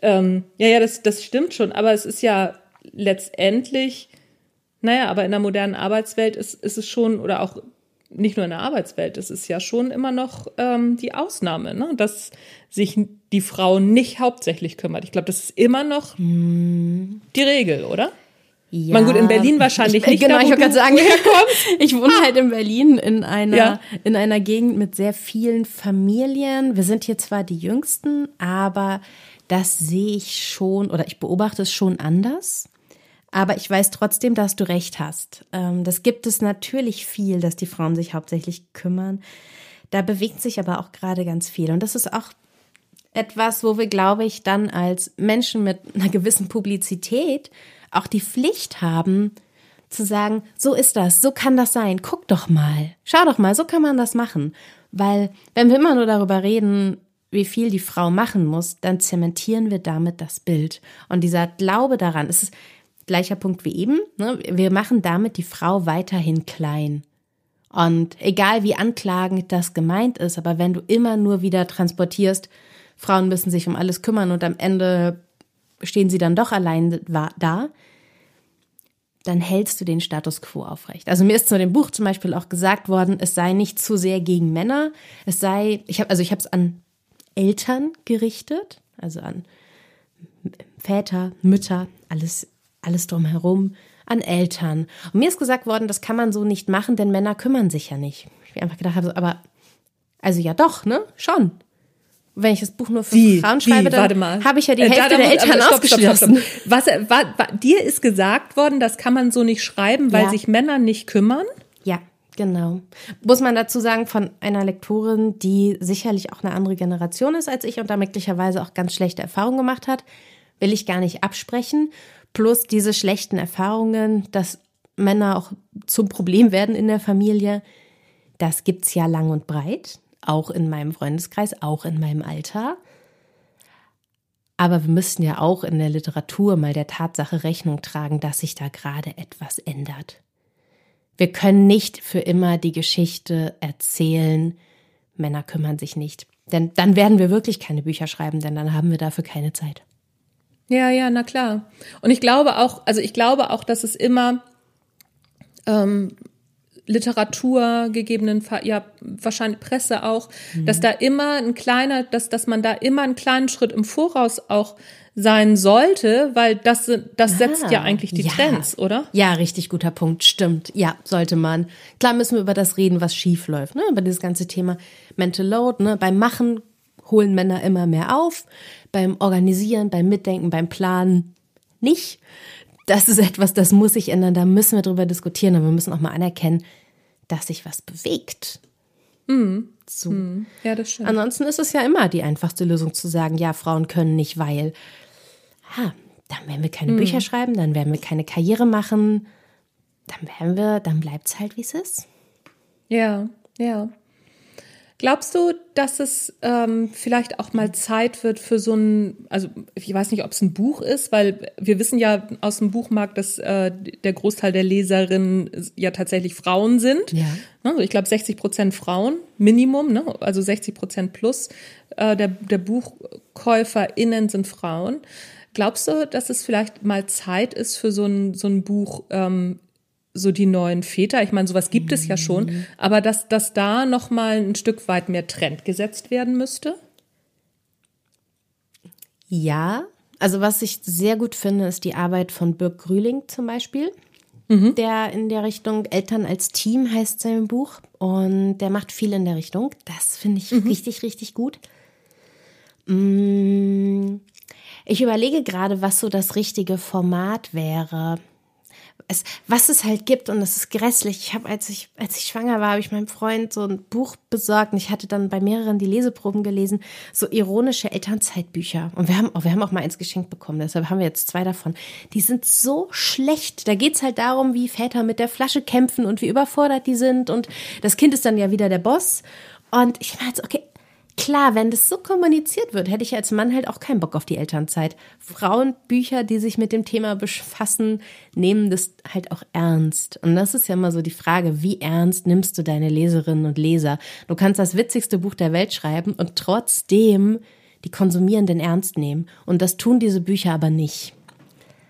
ähm, ja, ja, das, das stimmt schon, aber es ist ja letztendlich, naja, aber in der modernen Arbeitswelt ist, ist es schon, oder auch nicht nur in der Arbeitswelt, es ist ja schon immer noch ähm, die Ausnahme, ne? dass sich die Frau nicht hauptsächlich kümmert. Ich glaube, das ist immer noch mm. die Regel, oder? Ja. Man gut, in Berlin wahrscheinlich ich, nicht. Genau, da, ich wollte gerade sagen, ich wohne halt in Berlin in einer, ja. in einer Gegend mit sehr vielen Familien. Wir sind hier zwar die Jüngsten, aber das sehe ich schon oder ich beobachte es schon anders. Aber ich weiß trotzdem, dass du recht hast. Ähm, das gibt es natürlich viel, dass die Frauen sich hauptsächlich kümmern. Da bewegt sich aber auch gerade ganz viel. Und das ist auch etwas, wo wir, glaube ich, dann als Menschen mit einer gewissen Publizität auch die Pflicht haben, zu sagen, so ist das, so kann das sein, guck doch mal, schau doch mal, so kann man das machen. Weil wenn wir immer nur darüber reden, wie viel die Frau machen muss, dann zementieren wir damit das Bild. Und dieser Glaube daran, es ist gleicher Punkt wie eben, ne? wir machen damit die Frau weiterhin klein. Und egal wie anklagend das gemeint ist, aber wenn du immer nur wieder transportierst, Frauen müssen sich um alles kümmern und am Ende stehen sie dann doch allein da, dann hältst du den Status quo aufrecht. Also mir ist zu dem Buch zum Beispiel auch gesagt worden, es sei nicht zu sehr gegen Männer, es sei, ich habe also ich habe es an Eltern gerichtet, also an Väter, Mütter, alles alles drumherum, an Eltern. Und mir ist gesagt worden, das kann man so nicht machen, denn Männer kümmern sich ja nicht. Ich einfach gedacht habe, aber also ja doch, ne? Schon wenn ich das Buch nur für Wie? Frauen schreibe, Wie? dann habe ich ja die äh, Hälfte da, da, der Eltern stopp, ausgeschlossen. Stopp, stopp, Was, äh, war, war, dir ist gesagt worden, das kann man so nicht schreiben, weil ja. sich Männer nicht kümmern? Ja, genau. Muss man dazu sagen, von einer Lektorin, die sicherlich auch eine andere Generation ist als ich und da möglicherweise auch ganz schlechte Erfahrungen gemacht hat, will ich gar nicht absprechen. Plus diese schlechten Erfahrungen, dass Männer auch zum Problem werden in der Familie, das gibt's ja lang und breit auch in meinem Freundeskreis, auch in meinem Alter. Aber wir müssen ja auch in der Literatur mal der Tatsache Rechnung tragen, dass sich da gerade etwas ändert. Wir können nicht für immer die Geschichte erzählen, Männer kümmern sich nicht. Denn dann werden wir wirklich keine Bücher schreiben, denn dann haben wir dafür keine Zeit. Ja, ja, na klar. Und ich glaube auch, also ich glaube auch, dass es immer ähm, Literatur, gegebenenfalls, ja, wahrscheinlich Presse auch, mhm. dass da immer ein kleiner, dass, dass man da immer einen kleinen Schritt im Voraus auch sein sollte, weil das, das ah, setzt ja eigentlich die ja. Trends, oder? Ja, richtig guter Punkt, stimmt. Ja, sollte man. Klar müssen wir über das reden, was schief läuft, ne? Über dieses ganze Thema Mental Load, ne? Beim Machen holen Männer immer mehr auf, beim Organisieren, beim Mitdenken, beim Planen nicht das ist etwas, das muss sich ändern, da müssen wir drüber diskutieren und wir müssen auch mal anerkennen, dass sich was bewegt. Mhm. So. Mhm. Ja, das stimmt. Ansonsten ist es ja immer die einfachste Lösung zu sagen, ja, Frauen können nicht, weil, ha, dann werden wir keine mhm. Bücher schreiben, dann werden wir keine Karriere machen, dann werden wir, dann bleibt es halt, wie es ist. Ja, ja. Glaubst du, dass es ähm, vielleicht auch mal Zeit wird für so ein, also ich weiß nicht, ob es ein Buch ist, weil wir wissen ja aus dem Buchmarkt, dass äh, der Großteil der Leserinnen ja tatsächlich Frauen sind. Ja. Also ich glaube 60 Prozent Frauen, Minimum, ne? also 60 Prozent plus äh, der, der BuchkäuferInnen sind Frauen. Glaubst du, dass es vielleicht mal Zeit ist für so ein, so ein Buch ähm, so die neuen Väter. Ich meine, sowas gibt es ja schon, mhm. aber dass, dass da noch mal ein Stück weit mehr Trend gesetzt werden müsste? Ja, also was ich sehr gut finde, ist die Arbeit von Birk Grüling zum Beispiel. Mhm. Der in der Richtung Eltern als Team heißt sein Buch und der macht viel in der Richtung. Das finde ich mhm. richtig, richtig gut. Mm, ich überlege gerade, was so das richtige Format wäre es, was es halt gibt und es ist grässlich. Ich habe, als ich, als ich schwanger war, habe ich meinem Freund so ein Buch besorgt und ich hatte dann bei mehreren die Leseproben gelesen, so ironische Elternzeitbücher. Und wir haben, wir haben auch mal eins geschenkt bekommen, deshalb haben wir jetzt zwei davon. Die sind so schlecht. Da geht's halt darum, wie Väter mit der Flasche kämpfen und wie überfordert die sind und das Kind ist dann ja wieder der Boss. Und ich meine, okay, Klar, wenn das so kommuniziert wird, hätte ich als Mann halt auch keinen Bock auf die Elternzeit. Frauenbücher, die sich mit dem Thema befassen, nehmen das halt auch ernst. Und das ist ja immer so die Frage, wie ernst nimmst du deine Leserinnen und Leser? Du kannst das witzigste Buch der Welt schreiben und trotzdem die Konsumierenden ernst nehmen. Und das tun diese Bücher aber nicht.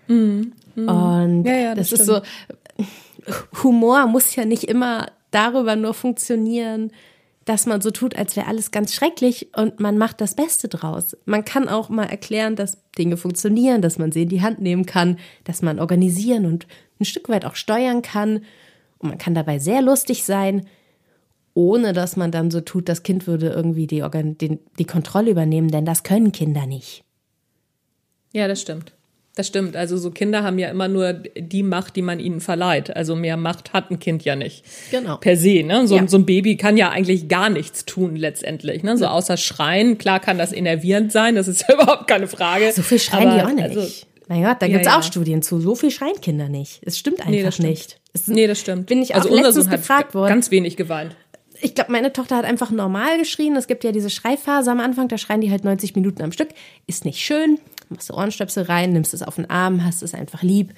Mhm. Mhm. Und ja, ja, das, das ist so, Humor muss ja nicht immer darüber nur funktionieren, dass man so tut, als wäre alles ganz schrecklich und man macht das Beste draus. Man kann auch mal erklären, dass Dinge funktionieren, dass man sie in die Hand nehmen kann, dass man organisieren und ein Stück weit auch steuern kann. Und man kann dabei sehr lustig sein, ohne dass man dann so tut, das Kind würde irgendwie die, die, die Kontrolle übernehmen, denn das können Kinder nicht. Ja, das stimmt. Das stimmt. Also so Kinder haben ja immer nur die Macht, die man ihnen verleiht. Also mehr Macht hat ein Kind ja nicht. Genau. Per se. Ne? So, ja. so ein Baby kann ja eigentlich gar nichts tun letztendlich. Ne? So außer schreien. Klar kann das innervierend sein. Das ist überhaupt keine Frage. So viel schreien Aber, die auch nicht. Also, mein Gott, da gibt's ja, auch Studien zu. So viel schreien Kinder nicht. Es stimmt einfach nee, das stimmt. nicht. Es, nee, das stimmt. Bin ich auch also Sohn gefragt worden. Ganz wenig geweint. Ich glaube, meine Tochter hat einfach normal geschrien. Es gibt ja diese Schreiphase am Anfang, da schreien die halt 90 Minuten am Stück. Ist nicht schön, machst du Ohrenstöpsel rein, nimmst es auf den Arm, hast es einfach lieb.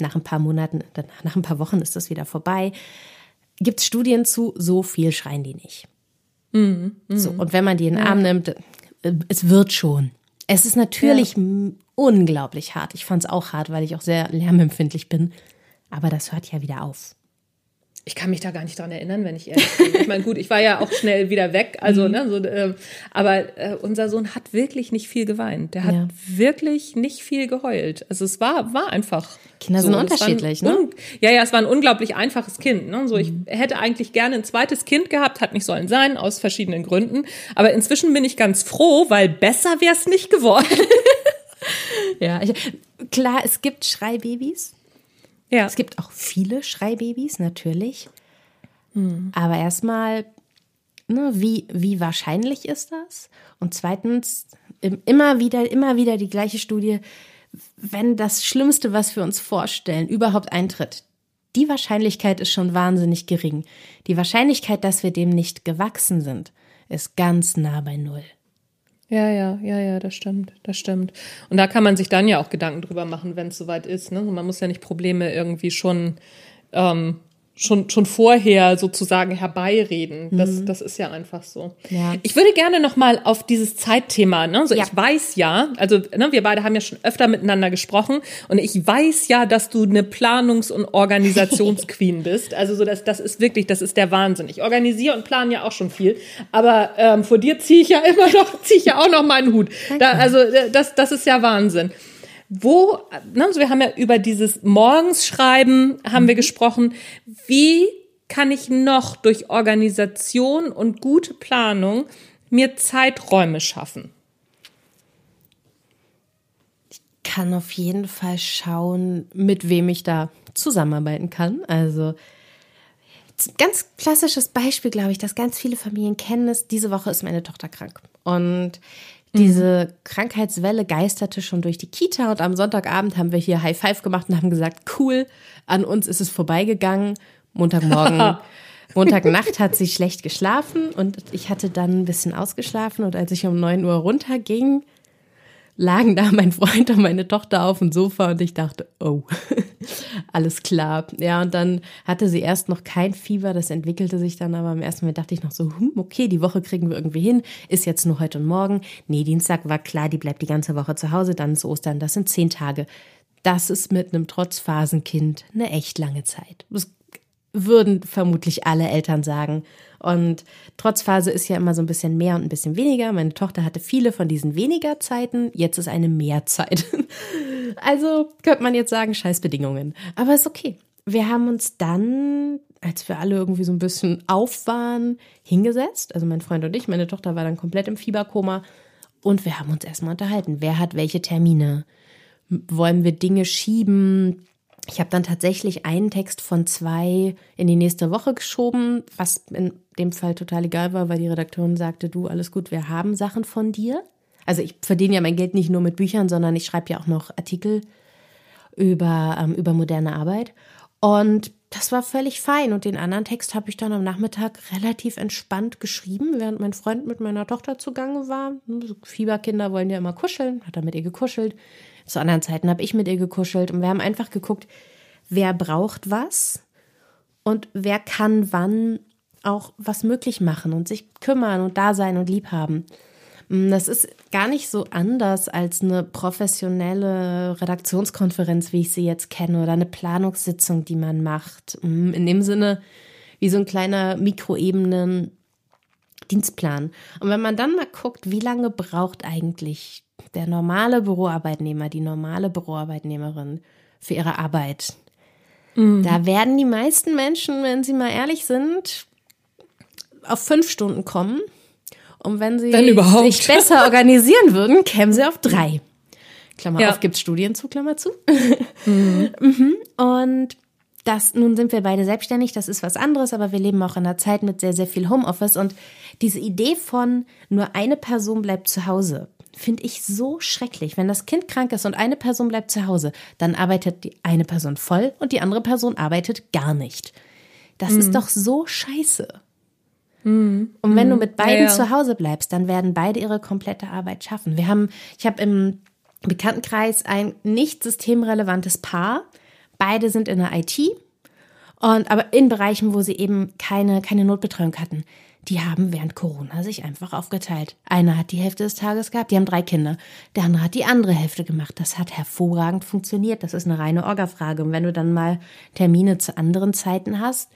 Nach ein paar Monaten, nach ein paar Wochen ist das wieder vorbei. Gibt es Studien zu, so viel schreien die nicht. Mhm, mh. So, und wenn man die in den Arm nimmt, äh, es wird schon. Es ist natürlich ja. unglaublich hart. Ich fand es auch hart, weil ich auch sehr lärmempfindlich bin. Aber das hört ja wieder auf. Ich kann mich da gar nicht dran erinnern, wenn ich ehrlich bin. Ich meine, gut, ich war ja auch schnell wieder weg, also mhm. ne, so, äh, aber äh, unser Sohn hat wirklich nicht viel geweint. Der hat ja. wirklich nicht viel geheult. Also es war war einfach. Kinder so. sind unterschiedlich, ne? Ja, ja, es war ein unglaublich einfaches Kind. Ne? So, ich mhm. hätte eigentlich gerne ein zweites Kind gehabt, hat nicht sollen sein aus verschiedenen Gründen. Aber inzwischen bin ich ganz froh, weil besser wäre es nicht geworden. ja, ich, klar, es gibt Schreibabys. Ja. Es gibt auch viele Schreibabys, natürlich. Mhm. Aber erstmal, ne, wie, wie wahrscheinlich ist das? Und zweitens, immer wieder, immer wieder die gleiche Studie, wenn das Schlimmste, was wir uns vorstellen, überhaupt eintritt, die Wahrscheinlichkeit ist schon wahnsinnig gering. Die Wahrscheinlichkeit, dass wir dem nicht gewachsen sind, ist ganz nah bei Null. Ja, ja, ja, ja, das stimmt, das stimmt. Und da kann man sich dann ja auch Gedanken drüber machen, wenn es soweit ist. Ne? Man muss ja nicht Probleme irgendwie schon ähm, schon, schon vorher sozusagen herbeireden. Das, mhm. das ist ja einfach so. Ja. Ich würde gerne noch mal auf dieses Zeitthema, ne? So, ja. ich weiß ja, also ne, wir beide haben ja schon öfter miteinander gesprochen und ich weiß ja, dass du eine Planungs- und Organisationsqueen bist. Also so, das, das ist wirklich, das ist der Wahnsinn. Ich organisiere und plane ja auch schon viel, aber ähm, vor dir ziehe ich ja immer noch, ziehe ich ja auch noch meinen Hut. Da, also äh, das, das ist ja Wahnsinn. Wo, ne, also wir haben ja über dieses Morgensschreiben haben wir mhm. gesprochen. Wie kann ich noch durch Organisation und gute Planung mir Zeiträume schaffen? Ich kann auf jeden Fall schauen, mit wem ich da zusammenarbeiten kann. Also ganz klassisches Beispiel, glaube ich, das ganz viele Familien kennen, ist, diese Woche ist meine Tochter krank. Und diese Krankheitswelle geisterte schon durch die Kita und am Sonntagabend haben wir hier High Five gemacht und haben gesagt, cool, an uns ist es vorbeigegangen. Montagmorgen, Montagnacht hat sie schlecht geschlafen und ich hatte dann ein bisschen ausgeschlafen und als ich um neun Uhr runterging, lagen da mein Freund und meine Tochter auf dem Sofa und ich dachte, oh, alles klar. Ja, und dann hatte sie erst noch kein Fieber, das entwickelte sich dann, aber im ersten Moment dachte ich noch so, hm, okay, die Woche kriegen wir irgendwie hin, ist jetzt nur heute und morgen. Nee, Dienstag war klar, die bleibt die ganze Woche zu Hause, dann ist Ostern, das sind zehn Tage. Das ist mit einem Trotzphasenkind eine echt lange Zeit. Das würden vermutlich alle Eltern sagen. Und Trotzphase ist ja immer so ein bisschen mehr und ein bisschen weniger. Meine Tochter hatte viele von diesen weniger Zeiten. Jetzt ist eine Mehrzeit. Also könnte man jetzt sagen, scheiß Bedingungen. Aber ist okay. Wir haben uns dann, als wir alle irgendwie so ein bisschen auf waren, hingesetzt. Also mein Freund und ich. Meine Tochter war dann komplett im Fieberkoma. Und wir haben uns erstmal unterhalten. Wer hat welche Termine? Wollen wir Dinge schieben? Ich habe dann tatsächlich einen Text von zwei in die nächste Woche geschoben, was in dem Fall total egal war, weil die Redakteurin sagte, du, alles gut, wir haben Sachen von dir. Also ich verdiene ja mein Geld nicht nur mit Büchern, sondern ich schreibe ja auch noch Artikel über, ähm, über moderne Arbeit. Und das war völlig fein. Und den anderen Text habe ich dann am Nachmittag relativ entspannt geschrieben, während mein Freund mit meiner Tochter zugange war. Fieberkinder wollen ja immer kuscheln, hat er mit ihr gekuschelt. Zu anderen Zeiten habe ich mit ihr gekuschelt und wir haben einfach geguckt, wer braucht was und wer kann wann auch was möglich machen und sich kümmern und da sein und lieb haben. Mm, das ist gar nicht so anders als eine professionelle Redaktionskonferenz, wie ich sie jetzt kenne, oder eine Planungssitzung, die man macht. Mm, in dem Sinne, wie so ein kleiner Mikroebenen Dienstplan. Und wenn man dann mal guckt, wie lange braucht eigentlich der normale Büroarbeitnehmer, die normale Büroarbeitnehmerin für ihre Arbeit, mhm. da werden die meisten Menschen, wenn sie mal ehrlich sind, auf fünf Stunden kommen. Und wenn sie sich besser organisieren würden, kämen sie auf drei. Klammer ja. auf, gibt's Studien zu, Klammer zu. Mhm. mhm. Und das, nun sind wir beide selbstständig, das ist was anderes, aber wir leben auch in einer Zeit mit sehr, sehr viel Homeoffice und diese Idee von nur eine Person bleibt zu Hause, finde ich so schrecklich. Wenn das Kind krank ist und eine Person bleibt zu Hause, dann arbeitet die eine Person voll und die andere Person arbeitet gar nicht. Das mhm. ist doch so scheiße. Mhm. Und wenn du mhm. mit beiden ja, ja. zu Hause bleibst, dann werden beide ihre komplette Arbeit schaffen. Wir haben, ich habe im Bekanntenkreis ein nicht systemrelevantes Paar. Beide sind in der IT und aber in Bereichen, wo sie eben keine, keine Notbetreuung hatten. Die haben während Corona sich einfach aufgeteilt. Einer hat die Hälfte des Tages gehabt, die haben drei Kinder. Der andere hat die andere Hälfte gemacht. Das hat hervorragend funktioniert. Das ist eine reine Orgafrage. Und wenn du dann mal Termine zu anderen Zeiten hast,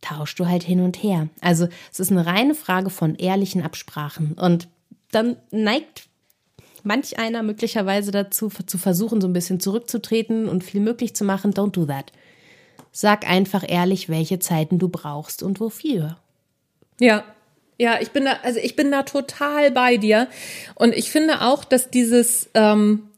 tauschst du halt hin und her. Also es ist eine reine Frage von ehrlichen Absprachen. Und dann neigt manch einer möglicherweise dazu, zu versuchen, so ein bisschen zurückzutreten und viel möglich zu machen. Don't do that. Sag einfach ehrlich, welche Zeiten du brauchst und wofür. Ja. Ja, ich bin da, also ich bin da total bei dir. Und ich finde auch, dass dieses, ähm,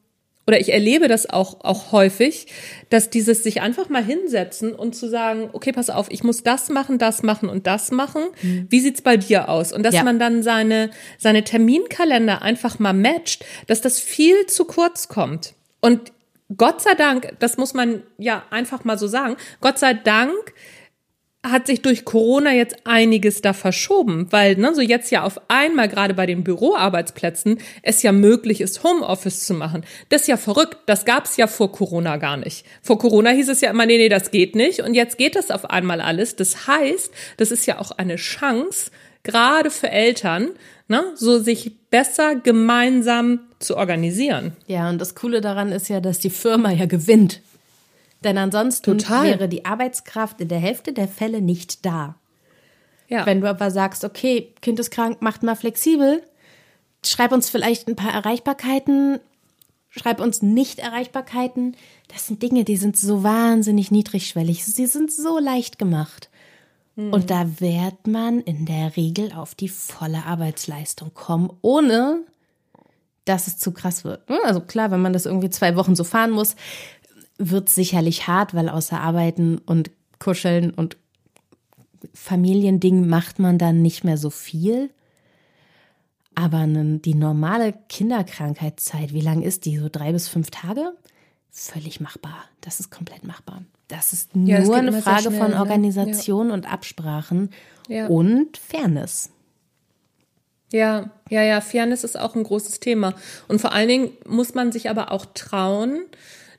oder ich erlebe das auch, auch häufig, dass dieses sich einfach mal hinsetzen und zu sagen, okay, pass auf, ich muss das machen, das machen und das machen. Mhm. Wie sieht's bei dir aus? Und dass ja. man dann seine, seine Terminkalender einfach mal matcht, dass das viel zu kurz kommt. Und Gott sei Dank, das muss man ja einfach mal so sagen, Gott sei Dank hat sich durch Corona jetzt einiges da verschoben, weil ne, so jetzt ja auf einmal gerade bei den Büroarbeitsplätzen es ja möglich ist, Homeoffice zu machen. Das ist ja verrückt. Das gab's ja vor Corona gar nicht. Vor Corona hieß es ja immer, nee, nee, das geht nicht. Und jetzt geht das auf einmal alles. Das heißt, das ist ja auch eine Chance, gerade für Eltern, ne, so sich besser gemeinsam zu organisieren. Ja, und das Coole daran ist ja, dass die Firma ja gewinnt. Denn ansonsten Total. wäre die Arbeitskraft in der Hälfte der Fälle nicht da. Ja. Wenn du aber sagst, okay, Kind ist krank, macht mal flexibel, schreib uns vielleicht ein paar Erreichbarkeiten, schreib uns Nicht-Erreichbarkeiten. Das sind Dinge, die sind so wahnsinnig niedrigschwellig. Sie sind so leicht gemacht. Mhm. Und da wird man in der Regel auf die volle Arbeitsleistung kommen, ohne dass es zu krass wird. Also klar, wenn man das irgendwie zwei Wochen so fahren muss, wird sicherlich hart, weil außer Arbeiten und Kuscheln und Familiending macht man dann nicht mehr so viel. Aber die normale Kinderkrankheitszeit, wie lang ist die? So drei bis fünf Tage? Völlig machbar. Das ist komplett machbar. Das ist nur ja, eine Frage schnell, von Organisation ne? ja. und Absprachen ja. und Fairness. Ja, ja, ja, Fairness ist auch ein großes Thema. Und vor allen Dingen muss man sich aber auch trauen,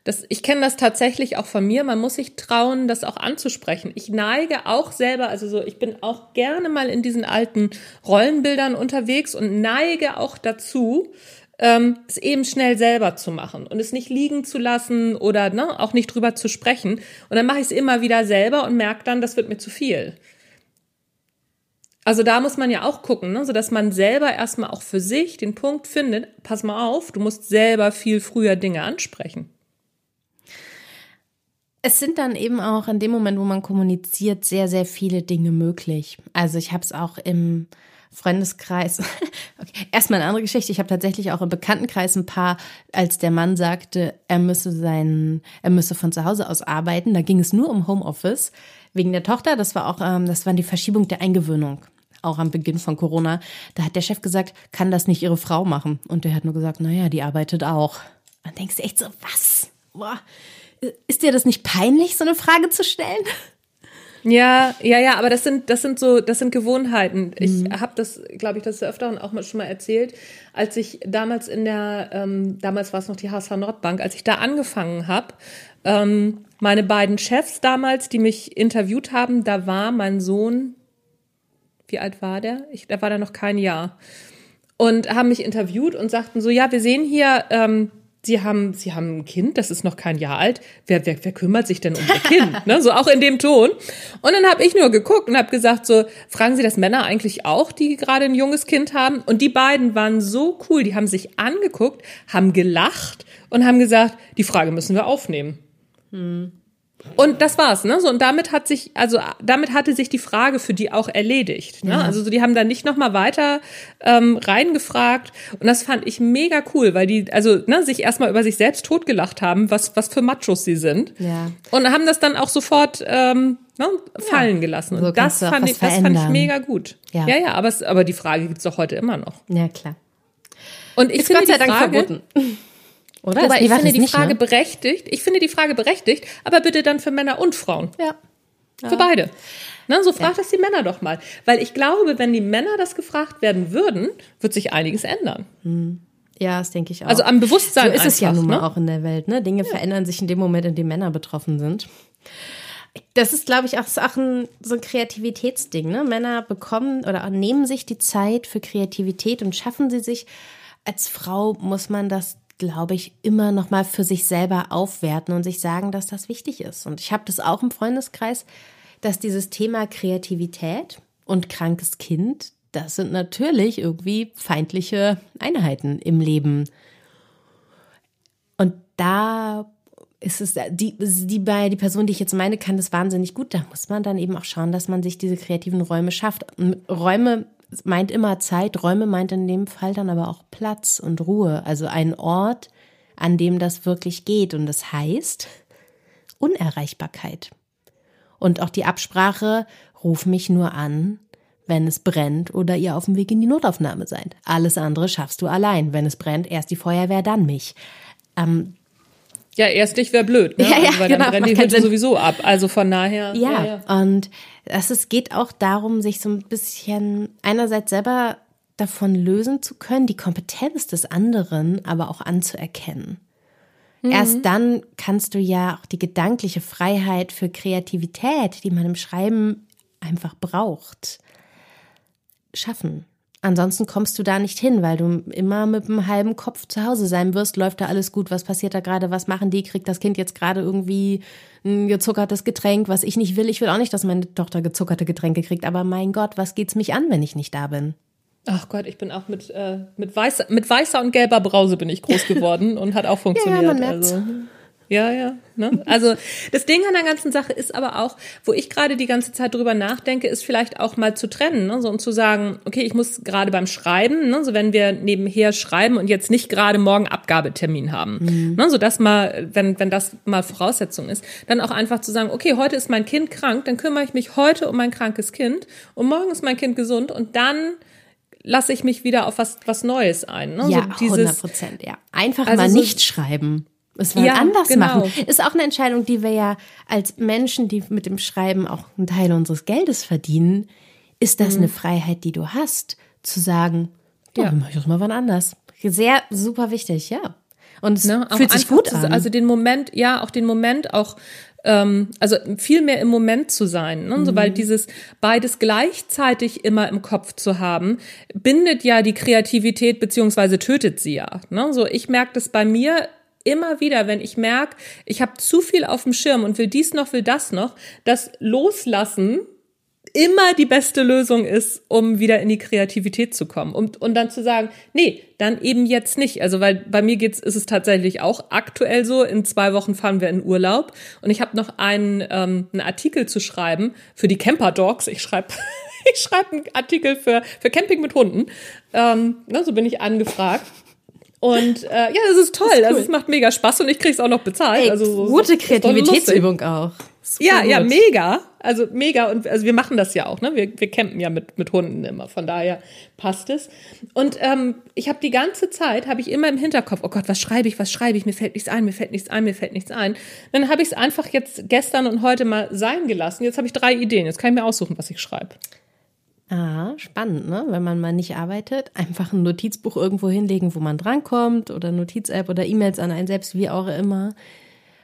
das, ich kenne das tatsächlich auch von mir. Man muss sich trauen, das auch anzusprechen. Ich neige auch selber, also so, ich bin auch gerne mal in diesen alten Rollenbildern unterwegs und neige auch dazu, ähm, es eben schnell selber zu machen und es nicht liegen zu lassen oder ne, auch nicht drüber zu sprechen. Und dann mache ich es immer wieder selber und merke dann, das wird mir zu viel. Also da muss man ja auch gucken, ne, so dass man selber erstmal auch für sich den Punkt findet, pass mal auf, du musst selber viel früher Dinge ansprechen. Es sind dann eben auch in dem Moment, wo man kommuniziert, sehr, sehr viele Dinge möglich. Also ich habe es auch im Freundeskreis. Okay. Erstmal eine andere Geschichte. Ich habe tatsächlich auch im Bekanntenkreis ein paar, als der Mann sagte, er müsse sein, er müsse von zu Hause aus arbeiten. Da ging es nur um Homeoffice wegen der Tochter. Das war auch, ähm, das war die Verschiebung der Eingewöhnung. Auch am Beginn von Corona. Da hat der Chef gesagt, kann das nicht ihre Frau machen? Und der hat nur gesagt, naja, die arbeitet auch. Dann denkst du echt so, was? Boah ist dir das nicht peinlich, so eine Frage zu stellen? Ja, ja, ja, aber das sind, das sind so, das sind Gewohnheiten. Ich mhm. habe das, glaube ich, das öfter und auch mal schon mal erzählt, als ich damals in der, ähm, damals war es noch die HSH Nordbank, als ich da angefangen habe, ähm, meine beiden Chefs damals, die mich interviewt haben, da war mein Sohn, wie alt war der? Ich, da war da noch kein Jahr. Und haben mich interviewt und sagten so, ja, wir sehen hier, ähm, Sie haben, sie haben ein Kind, das ist noch kein Jahr alt. Wer, wer, wer kümmert sich denn um ihr Kind? ne? So auch in dem Ton. Und dann habe ich nur geguckt und habe gesagt, so, fragen Sie das Männer eigentlich auch, die gerade ein junges Kind haben? Und die beiden waren so cool, die haben sich angeguckt, haben gelacht und haben gesagt, die Frage müssen wir aufnehmen. Hm. Und das war's, ne? So, und damit hat sich, also damit hatte sich die Frage für die auch erledigt. Ne? Ja. Also so, die haben da nicht nochmal weiter ähm, reingefragt. Und das fand ich mega cool, weil die, also, ne, sich erstmal über sich selbst totgelacht haben, was, was für Machos sie sind. Ja. Und haben das dann auch sofort ähm, ne, fallen ja. gelassen. Und so das fand ich, das fand ich mega gut. Ja, ja, ja aber, es, aber die Frage gibt's doch heute immer noch. Ja, klar. Und ich Ist finde Gott sei Dank Frage, verboten. Oder? Wobei ich finde die nicht, Frage ne? berechtigt. Ich finde die Frage berechtigt, aber bitte dann für Männer und Frauen. Ja. ja. Für beide. Ne, so fragt ja. es die Männer doch mal. Weil ich glaube, wenn die Männer das gefragt werden würden, wird sich einiges ändern. Hm. Ja, das denke ich auch. Also am Bewusstsein. So ist einfach, es ja nun mal ne? auch in der Welt. Ne? Dinge ja. verändern sich in dem Moment, in dem Männer betroffen sind. Das ist, glaube ich, auch, auch ein, so ein Kreativitätsding. Ne? Männer bekommen oder nehmen sich die Zeit für Kreativität und schaffen sie sich. Als Frau muss man das glaube ich, immer noch mal für sich selber aufwerten und sich sagen, dass das wichtig ist. Und ich habe das auch im Freundeskreis, dass dieses Thema Kreativität und krankes Kind, das sind natürlich irgendwie feindliche Einheiten im Leben. Und da ist es die, die bei die Person, die ich jetzt meine, kann das wahnsinnig gut. Da muss man dann eben auch schauen, dass man sich diese kreativen Räume schafft. Räume meint immer Zeit, Räume meint in dem Fall dann aber auch Platz und Ruhe, also ein Ort, an dem das wirklich geht. Und das heißt Unerreichbarkeit. Und auch die Absprache, ruf mich nur an, wenn es brennt oder ihr auf dem Weg in die Notaufnahme seid. Alles andere schaffst du allein. Wenn es brennt, erst die Feuerwehr, dann mich. Ähm, ja, erst dich wäre blöd, ne? Ja, ja, also, weil genau, dann brennt die Hütte sowieso ab. Also von daher. Ja, ja, und es, es geht auch darum, sich so ein bisschen einerseits selber davon lösen zu können, die Kompetenz des anderen aber auch anzuerkennen. Mhm. Erst dann kannst du ja auch die gedankliche Freiheit für Kreativität, die man im Schreiben einfach braucht, schaffen. Ansonsten kommst du da nicht hin, weil du immer mit einem halben Kopf zu Hause sein wirst. Läuft da alles gut? Was passiert da gerade? Was machen die? Kriegt das Kind jetzt gerade irgendwie ein gezuckertes Getränk, was ich nicht will? Ich will auch nicht, dass meine Tochter gezuckerte Getränke kriegt. Aber mein Gott, was geht's mich an, wenn ich nicht da bin? Ach Gott, ich bin auch mit, äh, mit, weißer, mit weißer und gelber Brause bin ich groß geworden und hat auch funktioniert. ja, man merkt's. Also. Ja, ja. Ne? Also das Ding an der ganzen Sache ist aber auch, wo ich gerade die ganze Zeit drüber nachdenke, ist vielleicht auch mal zu trennen ne? so, und zu sagen, okay, ich muss gerade beim Schreiben, ne? so wenn wir nebenher schreiben und jetzt nicht gerade morgen Abgabetermin haben, mhm. ne? so dass mal, wenn wenn das mal Voraussetzung ist, dann auch einfach zu sagen, okay, heute ist mein Kind krank, dann kümmere ich mich heute um mein krankes Kind und morgen ist mein Kind gesund und dann lasse ich mich wieder auf was was Neues ein. Ne? Ja, so 100 Prozent, ja. Einfach also mal so, nicht schreiben. Es mal ja, anders genau. machen. Ist auch eine Entscheidung, die wir ja als Menschen, die mit dem Schreiben auch einen Teil unseres Geldes verdienen, ist das mhm. eine Freiheit, die du hast, zu sagen, ja, dann mach ich das mal wann anders. Sehr super wichtig, ja. Und es ne, fühlt sich gut an. Also den Moment, ja, auch den Moment auch ähm, also viel mehr im Moment zu sein, ne? so, weil mhm. dieses beides gleichzeitig immer im Kopf zu haben, bindet ja die Kreativität beziehungsweise tötet sie ja. Ne? So, ich merke das bei mir immer wieder, wenn ich merke, ich habe zu viel auf dem Schirm und will dies noch, will das noch, das Loslassen immer die beste Lösung ist, um wieder in die Kreativität zu kommen. Und, und dann zu sagen, nee, dann eben jetzt nicht. Also, weil bei mir geht's, ist es tatsächlich auch aktuell so, in zwei Wochen fahren wir in Urlaub und ich habe noch einen, ähm, einen Artikel zu schreiben für die Camper Dogs. Ich schreibe ich schreibe einen Artikel für, für Camping mit Hunden. Ähm, ne, so bin ich angefragt. Und äh, ja, das ist toll. Das ist also, cool. Also es macht mega Spaß und ich krieg's auch noch bezahlt. Ey, also so, gute Kreativitätsübung auch. Super ja, gut. ja, mega. Also mega. Und also wir machen das ja auch, ne? Wir, wir campen ja mit, mit Hunden immer. Von daher passt es. Und ähm, ich habe die ganze Zeit, habe ich immer im Hinterkopf, oh Gott, was schreibe ich, was schreibe ich, mir fällt nichts ein, mir fällt nichts ein, mir fällt nichts ein. Dann habe ich es einfach jetzt gestern und heute mal sein gelassen. Jetzt habe ich drei Ideen. Jetzt kann ich mir aussuchen, was ich schreibe. Ah, spannend, ne? Wenn man mal nicht arbeitet, einfach ein Notizbuch irgendwo hinlegen, wo man drankommt oder Notiz-App oder E-Mails an einen selbst, wie auch immer.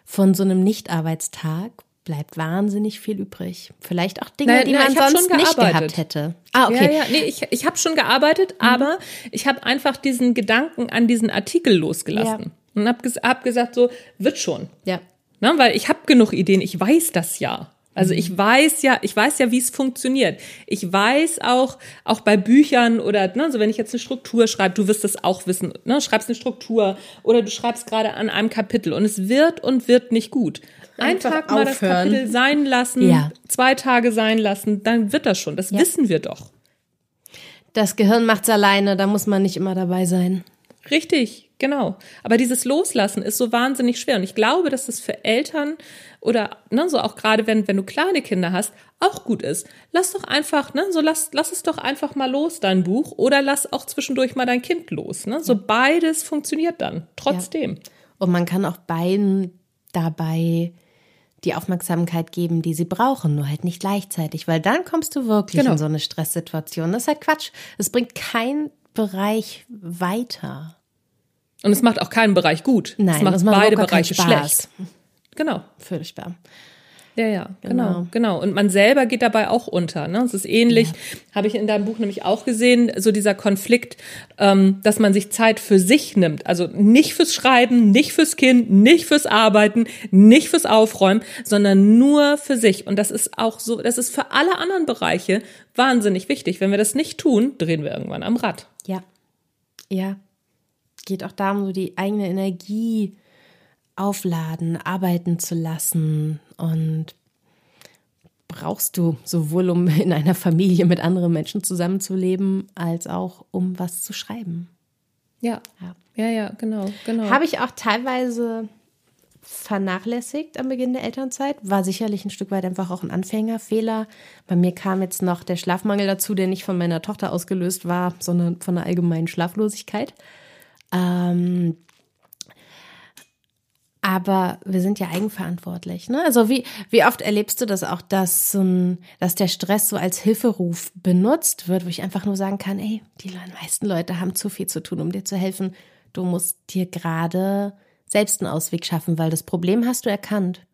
Von so einem Nicht-Arbeitstag bleibt wahnsinnig viel übrig. Vielleicht auch Dinge, na, die na, man sonst nicht gehabt hätte. Ah, okay. Ja, ja, nee, ich, ich habe schon gearbeitet, mhm. aber ich habe einfach diesen Gedanken an diesen Artikel losgelassen. Ja. Und habe hab gesagt, so, wird schon. Ja. Na, weil ich habe genug Ideen, ich weiß das ja. Also ich mhm. weiß ja, ich weiß ja, wie es funktioniert. Ich weiß auch, auch bei Büchern oder ne, so wenn ich jetzt eine Struktur schreibe, du wirst das auch wissen, ne, schreibst eine Struktur oder du schreibst gerade an einem Kapitel und es wird und wird nicht gut. Ein Tag mal das Kapitel sein lassen, ja. zwei Tage sein lassen, dann wird das schon. Das ja. wissen wir doch. Das Gehirn macht's alleine, da muss man nicht immer dabei sein. Richtig, genau. Aber dieses Loslassen ist so wahnsinnig schwer. Und ich glaube, dass das für Eltern oder ne, so auch gerade wenn, wenn du kleine Kinder hast, auch gut ist. Lass doch einfach, ne, so lass, lass es doch einfach mal los, dein Buch, oder lass auch zwischendurch mal dein Kind los. Ne? So beides funktioniert dann, trotzdem. Ja. Und man kann auch beiden dabei die Aufmerksamkeit geben, die sie brauchen, nur halt nicht gleichzeitig, weil dann kommst du wirklich genau. in so eine Stresssituation. Das ist halt Quatsch. Es bringt keinen Bereich weiter. Und es macht auch keinen Bereich gut. Nein, es macht, es macht beide Bereiche schlecht. Genau. Furchtbar. Ja, ja, genau, genau, genau. Und man selber geht dabei auch unter. Ne? Es ist ähnlich, ja. habe ich in deinem Buch nämlich auch gesehen, so dieser Konflikt, ähm, dass man sich Zeit für sich nimmt. Also nicht fürs Schreiben, nicht fürs Kind, nicht fürs Arbeiten, nicht fürs Aufräumen, sondern nur für sich. Und das ist auch so, das ist für alle anderen Bereiche wahnsinnig wichtig. Wenn wir das nicht tun, drehen wir irgendwann am Rad. Ja. Ja. Geht auch darum, so die eigene Energie aufladen, arbeiten zu lassen und brauchst du sowohl um in einer Familie mit anderen Menschen zusammenzuleben, als auch um was zu schreiben. Ja, ja, ja, ja genau, genau. Habe ich auch teilweise vernachlässigt am Beginn der Elternzeit. War sicherlich ein Stück weit einfach auch ein Anfängerfehler. Bei mir kam jetzt noch der Schlafmangel dazu, der nicht von meiner Tochter ausgelöst war, sondern von einer allgemeinen Schlaflosigkeit. Ähm, aber wir sind ja eigenverantwortlich. Ne? Also wie, wie oft erlebst du das auch, dass, dass der Stress so als Hilferuf benutzt wird, wo ich einfach nur sagen kann, ey, die meisten Leute haben zu viel zu tun, um dir zu helfen. Du musst dir gerade selbst einen Ausweg schaffen, weil das Problem hast du erkannt.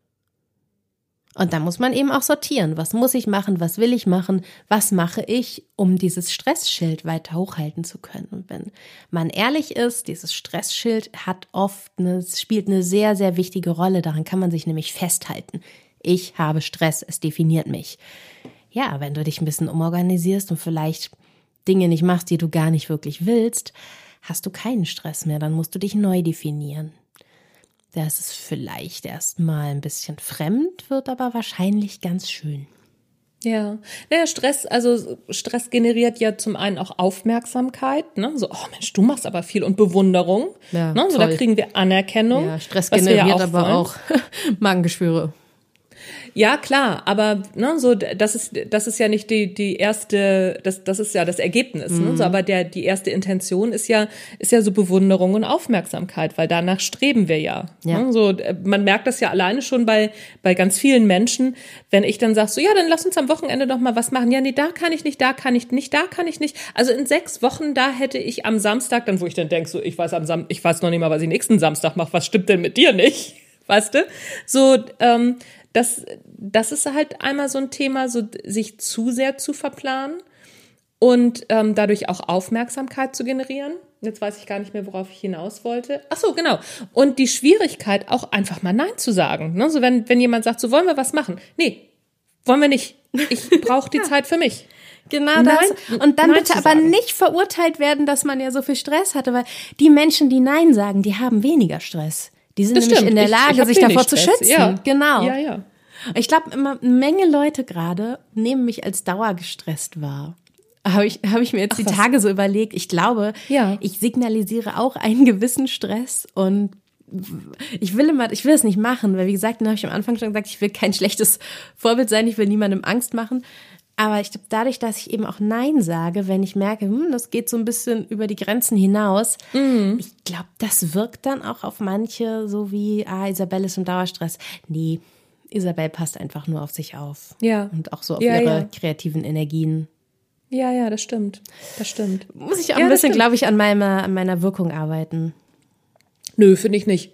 Und da muss man eben auch sortieren. Was muss ich machen? Was will ich machen? Was mache ich, um dieses Stressschild weiter hochhalten zu können? Und wenn man ehrlich ist, dieses Stressschild hat oft eine, spielt eine sehr, sehr wichtige Rolle. Daran kann man sich nämlich festhalten. Ich habe Stress. Es definiert mich. Ja, wenn du dich ein bisschen umorganisierst und vielleicht Dinge nicht machst, die du gar nicht wirklich willst, hast du keinen Stress mehr. Dann musst du dich neu definieren. Das ist vielleicht erstmal ein bisschen fremd, wird aber wahrscheinlich ganz schön. Ja, naja, Stress, also Stress generiert ja zum einen auch Aufmerksamkeit, ne? So, oh Mensch, du machst aber viel und Bewunderung. Ja, ne? So, da kriegen wir Anerkennung. Ja, Stress generiert ja auch aber wollen. auch Magengeschwüre. Ja, klar, aber ne, so das ist das ist ja nicht die die erste, das das ist ja das Ergebnis. Mhm. Ne? So, mhm. aber der die erste Intention ist ja ist ja so Bewunderung und Aufmerksamkeit, weil danach streben wir ja. ja. Ne? So man merkt das ja alleine schon bei bei ganz vielen Menschen, wenn ich dann sag so ja, dann lass uns am Wochenende doch mal was machen. Ja, nee, da kann ich nicht, da kann ich nicht, da kann ich nicht. Also in sechs Wochen da hätte ich am Samstag, dann wo ich dann denk so, ich weiß am Sam ich weiß noch nicht mal, was ich nächsten Samstag mache. Was stimmt denn mit dir nicht? Weißt du? So ähm, das, das ist halt einmal so ein Thema, so sich zu sehr zu verplanen und ähm, dadurch auch Aufmerksamkeit zu generieren. Jetzt weiß ich gar nicht mehr, worauf ich hinaus wollte. Ach so, genau. Und die Schwierigkeit, auch einfach mal Nein zu sagen. Ne? So wenn, wenn jemand sagt, so wollen wir was machen. Nee, wollen wir nicht. Ich brauche die ja. Zeit für mich. Genau Nein, das. Und dann bitte aber nicht verurteilt werden, dass man ja so viel Stress hatte, weil die Menschen, die Nein sagen, die haben weniger Stress. Die sind das nämlich stimmt. in der Lage, ich, ich sich davor Stress. zu schützen. Ja. Genau. Ja, ja. Ich glaube, immer eine Menge Leute gerade nehmen mich als dauergestresst wahr. Habe ich, hab ich mir jetzt Ach, die was? Tage so überlegt. Ich glaube, ja. ich signalisiere auch einen gewissen Stress und ich will immer, ich will es nicht machen, weil wie gesagt, dann habe ich am Anfang schon gesagt, ich will kein schlechtes Vorbild sein, ich will niemandem Angst machen. Aber ich glaube, dadurch, dass ich eben auch Nein sage, wenn ich merke, hm, das geht so ein bisschen über die Grenzen hinaus, mhm. ich glaube, das wirkt dann auch auf manche so wie, ah, Isabelle ist im Dauerstress. Nee, Isabelle passt einfach nur auf sich auf. Ja. Und auch so auf ja, ihre ja. kreativen Energien. Ja, ja, das stimmt. Das stimmt. Muss ich auch ja, ein bisschen, glaube ich, an meiner, an meiner Wirkung arbeiten. Nö, finde ich nicht.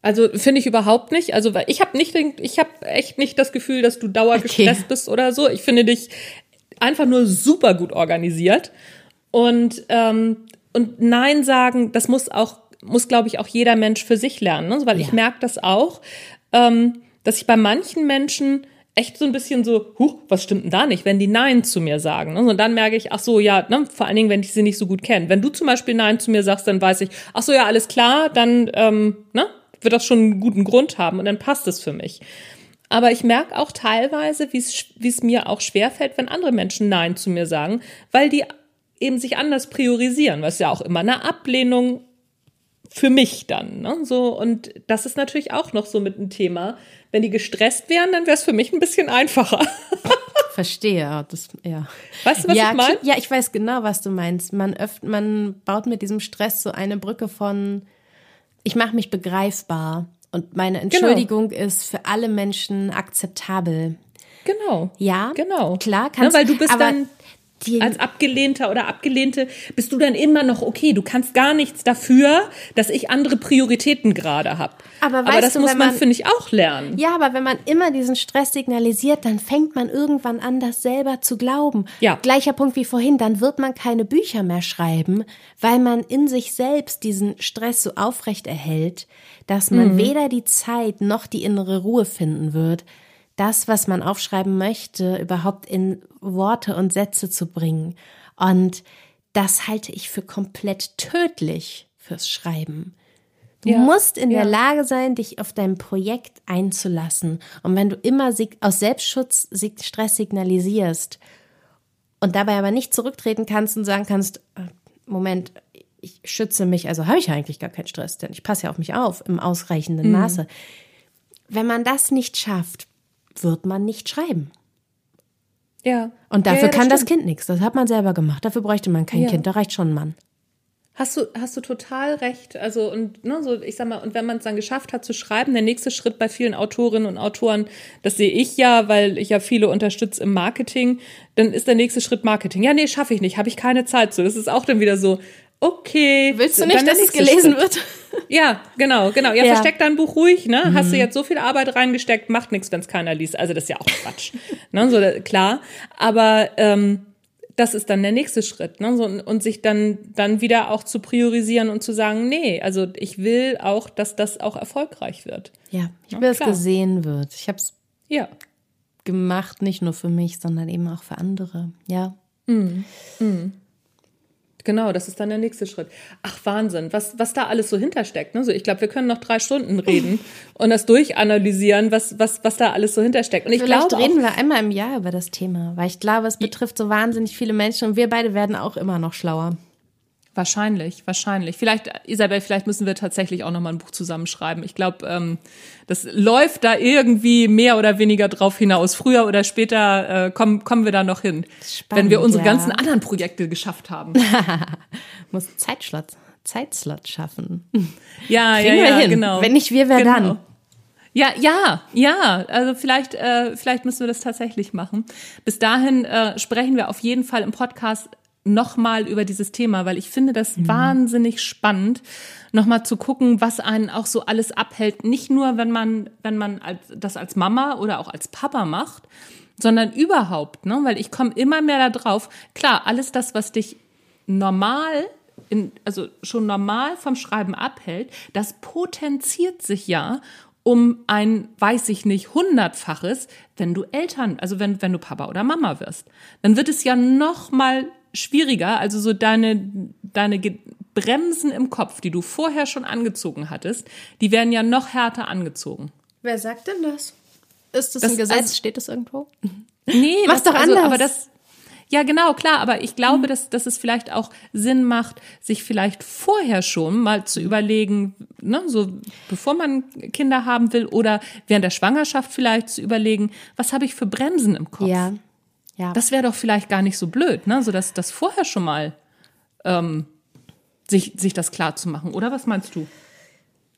Also finde ich überhaupt nicht. Also weil ich habe nicht, ich habe echt nicht das Gefühl, dass du dauergestresst okay. bist oder so. Ich finde dich einfach nur super gut organisiert und ähm, und Nein sagen, das muss auch muss, glaube ich, auch jeder Mensch für sich lernen. Ne? Weil ja. ich merke das auch, ähm, dass ich bei manchen Menschen echt so ein bisschen so, huch, was stimmt denn da nicht, wenn die Nein zu mir sagen. Ne? Und dann merke ich, ach so, ja, ne, vor allen Dingen, wenn ich sie nicht so gut kenne. Wenn du zum Beispiel Nein zu mir sagst, dann weiß ich, ach so, ja, alles klar, dann ähm, ne, wird das schon einen guten Grund haben und dann passt es für mich. Aber ich merke auch teilweise, wie es mir auch schwerfällt, wenn andere Menschen Nein zu mir sagen, weil die eben sich anders priorisieren, was ja auch immer eine Ablehnung für mich dann. Ne? So, und das ist natürlich auch noch so mit ein Thema. Wenn die gestresst wären, dann wäre es für mich ein bisschen einfacher. Verstehe, das, ja. Weißt du, was ja, ich meine? Ja, ich weiß genau, was du meinst. Man, öff, man baut mit diesem Stress so eine Brücke von, ich mache mich begreifbar und meine genau. Entschuldigung genau. ist für alle Menschen akzeptabel. Genau. Ja, genau. Klar, kannst, ja, weil du bist dann die als Abgelehnter oder Abgelehnte bist du dann immer noch okay. Du kannst gar nichts dafür, dass ich andere Prioritäten gerade habe. Aber, aber das du, muss man, man finde ich, auch lernen. Ja, aber wenn man immer diesen Stress signalisiert, dann fängt man irgendwann an, das selber zu glauben. Ja. Gleicher Punkt wie vorhin, dann wird man keine Bücher mehr schreiben, weil man in sich selbst diesen Stress so aufrecht erhält, dass man mhm. weder die Zeit noch die innere Ruhe finden wird, das, was man aufschreiben möchte, überhaupt in Worte und Sätze zu bringen. Und das halte ich für komplett tödlich fürs Schreiben. Du ja, musst in ja. der Lage sein, dich auf dein Projekt einzulassen. Und wenn du immer aus Selbstschutz Stress signalisierst und dabei aber nicht zurücktreten kannst und sagen kannst, äh, Moment, ich schütze mich, also habe ich eigentlich gar keinen Stress, denn ich passe ja auf mich auf im ausreichenden mhm. Maße. Wenn man das nicht schafft, wird man nicht schreiben. Ja. Und dafür ja, ja, das kann stimmt. das Kind nichts. Das hat man selber gemacht. Dafür bräuchte man kein ja. Kind. Da reicht schon ein Mann. Hast du, hast du total recht. Also, und, ne, so, ich sag mal, und wenn man es dann geschafft hat zu schreiben, der nächste Schritt bei vielen Autorinnen und Autoren, das sehe ich ja, weil ich ja viele unterstütze im Marketing, dann ist der nächste Schritt Marketing. Ja, nee, schaffe ich nicht, habe ich keine Zeit zu. Das ist auch dann wieder so, okay. Willst du nicht, dass es gelesen Schritt. wird? Ja, genau, genau. Ja, ja. versteck dein Buch ruhig, ne? Mhm. Hast du jetzt so viel Arbeit reingesteckt, macht nichts, wenn es keiner liest. Also das ist ja auch Quatsch. ne? So, klar. Aber ähm, das ist dann der nächste Schritt, ne? So, und sich dann, dann wieder auch zu priorisieren und zu sagen, nee, also ich will auch, dass das auch erfolgreich wird. Ja, ich will, dass es gesehen wird. Ich habe es ja. gemacht, nicht nur für mich, sondern eben auch für andere. Ja. Mhm. Mhm. Genau, das ist dann der nächste Schritt. Ach, Wahnsinn, was, was da alles so hintersteckt. Ne? So, ich glaube, wir können noch drei Stunden reden und das durchanalysieren, was, was, was da alles so hintersteckt. Und ich Vielleicht glaube reden wir einmal im Jahr über das Thema, weil ich glaube, es betrifft so wahnsinnig viele Menschen und wir beide werden auch immer noch schlauer. Wahrscheinlich, wahrscheinlich. Vielleicht, Isabel, vielleicht müssen wir tatsächlich auch noch mal ein Buch zusammenschreiben. Ich glaube, ähm, das läuft da irgendwie mehr oder weniger drauf hinaus. Früher oder später äh, kommen, kommen wir da noch hin, Spannend, wenn wir unsere ja. ganzen anderen Projekte geschafft haben. Muss Zeitslot, Zeitslot schaffen. Ja, Kriegen ja, ja, hin. genau. Wenn nicht wir, wer genau. dann? Ja, ja, ja. Also vielleicht, äh, vielleicht müssen wir das tatsächlich machen. Bis dahin äh, sprechen wir auf jeden Fall im Podcast nochmal über dieses Thema, weil ich finde das mhm. wahnsinnig spannend, nochmal zu gucken, was einen auch so alles abhält. Nicht nur, wenn man, wenn man als, das als Mama oder auch als Papa macht, sondern überhaupt, ne? Weil ich komme immer mehr darauf. Klar, alles das, was dich normal in, also schon normal vom Schreiben abhält, das potenziert sich ja um ein, weiß ich nicht, hundertfaches, wenn du Eltern, also wenn, wenn du Papa oder Mama wirst. Dann wird es ja noch mal schwieriger, also so deine, deine Bremsen im Kopf, die du vorher schon angezogen hattest, die werden ja noch härter angezogen. Wer sagt denn das? Ist das, das ein Gesetz? Also, Steht das irgendwo? Nee, Mach's doch also, anders. Aber das, ja, genau, klar, aber ich glaube, mhm. dass, dass es vielleicht auch Sinn macht, sich vielleicht vorher schon mal zu überlegen, ne, so bevor man Kinder haben will oder während der Schwangerschaft vielleicht zu überlegen, was habe ich für Bremsen im Kopf? Ja. Ja. Das wäre doch vielleicht gar nicht so blöd, ne? So dass das vorher schon mal ähm, sich, sich das klar zu machen, oder? Was meinst du?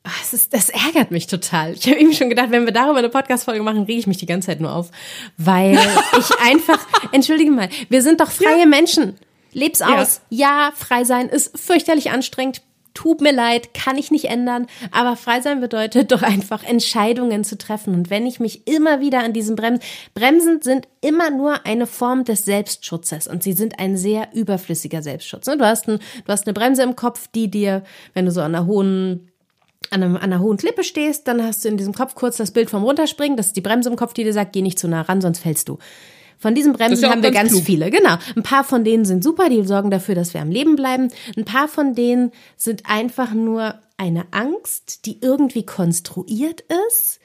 Das, ist, das ärgert mich total. Ich habe eben schon gedacht, wenn wir darüber eine Podcast-Folge machen, rege ich mich die ganze Zeit nur auf. Weil ich einfach, entschuldige mal, wir sind doch freie ja. Menschen. Leb's aus. Ja. ja, frei sein ist fürchterlich anstrengend. Tut mir leid, kann ich nicht ändern, aber frei sein bedeutet doch einfach Entscheidungen zu treffen. Und wenn ich mich immer wieder an diesem Bremsen, Bremsen sind immer nur eine Form des Selbstschutzes und sie sind ein sehr überflüssiger Selbstschutz. Ne? Du hast, ein, du hast eine Bremse im Kopf, die dir, wenn du so an einer hohen an, einem, an einer hohen Klippe stehst, dann hast du in diesem Kopf kurz das Bild vom Runterspringen. Das ist die Bremse im Kopf, die dir sagt, geh nicht zu nah ran, sonst fällst du. Von diesen Bremsen ja haben wir ganz, ganz viele. Genau. Ein paar von denen sind super, die sorgen dafür, dass wir am Leben bleiben. Ein paar von denen sind einfach nur eine Angst, die irgendwie konstruiert ist,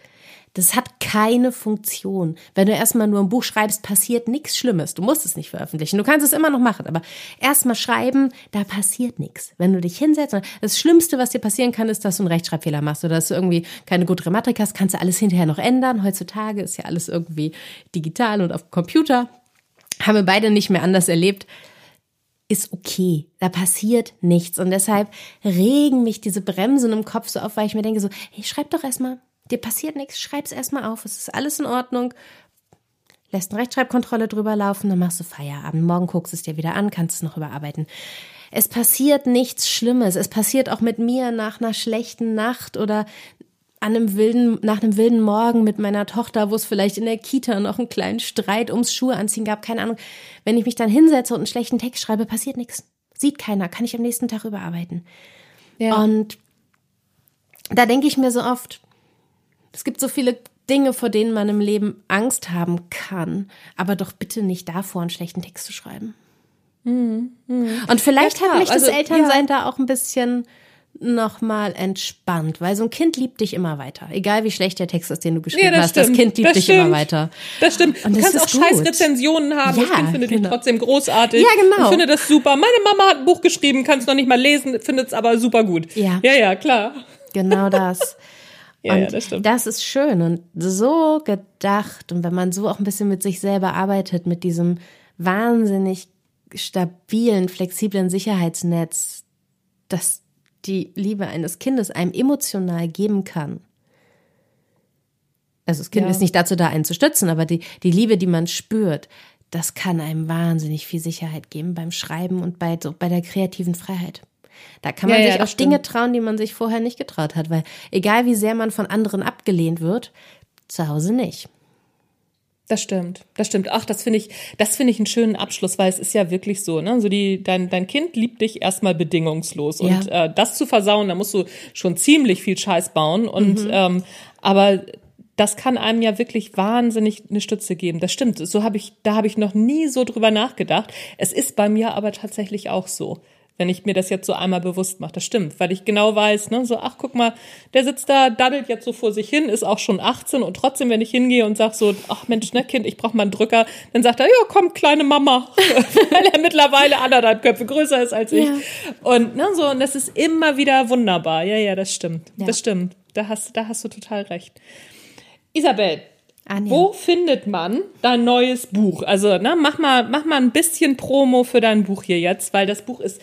das hat keine Funktion. Wenn du erstmal nur ein Buch schreibst, passiert nichts Schlimmes. Du musst es nicht veröffentlichen. Du kannst es immer noch machen, aber erstmal schreiben, da passiert nichts. Wenn du dich hinsetzt, das Schlimmste, was dir passieren kann, ist, dass du einen Rechtschreibfehler machst oder dass du irgendwie keine gute Grammatik hast, kannst du alles hinterher noch ändern. Heutzutage ist ja alles irgendwie digital und auf Computer. Haben wir beide nicht mehr anders erlebt ist okay. Da passiert nichts. Und deshalb regen mich diese Bremsen im Kopf so auf, weil ich mir denke so, hey, schreib doch erstmal. Dir passiert nichts, schreib's erstmal auf, es ist alles in Ordnung. Lässt eine Rechtschreibkontrolle drüber laufen, dann machst du Feierabend. Morgen guckst es dir wieder an, kannst es noch überarbeiten. Es passiert nichts Schlimmes. Es passiert auch mit mir nach einer schlechten Nacht oder an einem wilden, nach einem wilden Morgen mit meiner Tochter, wo es vielleicht in der Kita noch einen kleinen Streit ums Schuhe anziehen gab, keine Ahnung. Wenn ich mich dann hinsetze und einen schlechten Text schreibe, passiert nichts. Sieht keiner, kann ich am nächsten Tag überarbeiten. Ja. Und da denke ich mir so oft, es gibt so viele Dinge, vor denen man im Leben Angst haben kann, aber doch bitte nicht davor, einen schlechten Text zu schreiben. Mhm. Mhm. Und vielleicht ja, hat mich das also, Elternsein ja. da auch ein bisschen nochmal entspannt, weil so ein Kind liebt dich immer weiter. Egal wie schlecht der Text ist, den du geschrieben ja, hast, stimmt. das Kind liebt das dich stimmt. immer weiter. Das stimmt. Und du kannst auch scheiß Rezensionen haben. Ja, das Kind findet genau. dich trotzdem großartig. Ja, genau. Ich finde das super. Meine Mama hat ein Buch geschrieben, kann es noch nicht mal lesen, findet es aber super gut. Ja. Ja, ja, klar. Genau das. Ja, und ja, das stimmt. Das ist schön und so gedacht. Und wenn man so auch ein bisschen mit sich selber arbeitet, mit diesem wahnsinnig stabilen, flexiblen Sicherheitsnetz, das die Liebe eines Kindes einem emotional geben kann. Also das Kind ja. ist nicht dazu da, einen zu stützen, aber die, die Liebe, die man spürt, das kann einem wahnsinnig viel Sicherheit geben beim Schreiben und bei, so, bei der kreativen Freiheit. Da kann man ja, sich ja, auch stimmt. Dinge trauen, die man sich vorher nicht getraut hat, weil egal wie sehr man von anderen abgelehnt wird, zu Hause nicht. Das stimmt, das stimmt. Ach, das finde ich, das finde ich einen schönen Abschluss, weil es ist ja wirklich so, ne? So die, dein, dein Kind liebt dich erstmal bedingungslos. Ja. Und äh, das zu versauen, da musst du schon ziemlich viel Scheiß bauen. Und mhm. ähm, aber das kann einem ja wirklich wahnsinnig eine Stütze geben. Das stimmt. So habe ich, da habe ich noch nie so drüber nachgedacht. Es ist bei mir aber tatsächlich auch so wenn ich mir das jetzt so einmal bewusst mache. Das stimmt, weil ich genau weiß, ne, so, ach, guck mal, der sitzt da, daddelt jetzt so vor sich hin, ist auch schon 18 und trotzdem, wenn ich hingehe und sag so, ach Mensch, ne, Kind, ich brauch mal einen Drücker, dann sagt er, ja, komm, kleine Mama, weil er mittlerweile anderthalb Köpfe größer ist als ich. Ja. Und, ne, so, und das ist immer wieder wunderbar. Ja, ja, das stimmt. Ja. Das stimmt. Da hast, da hast du total recht. Isabel, Anja. Wo findet man dein neues Buch? Also, ne, mach mal, mach mal ein bisschen Promo für dein Buch hier jetzt, weil das Buch ist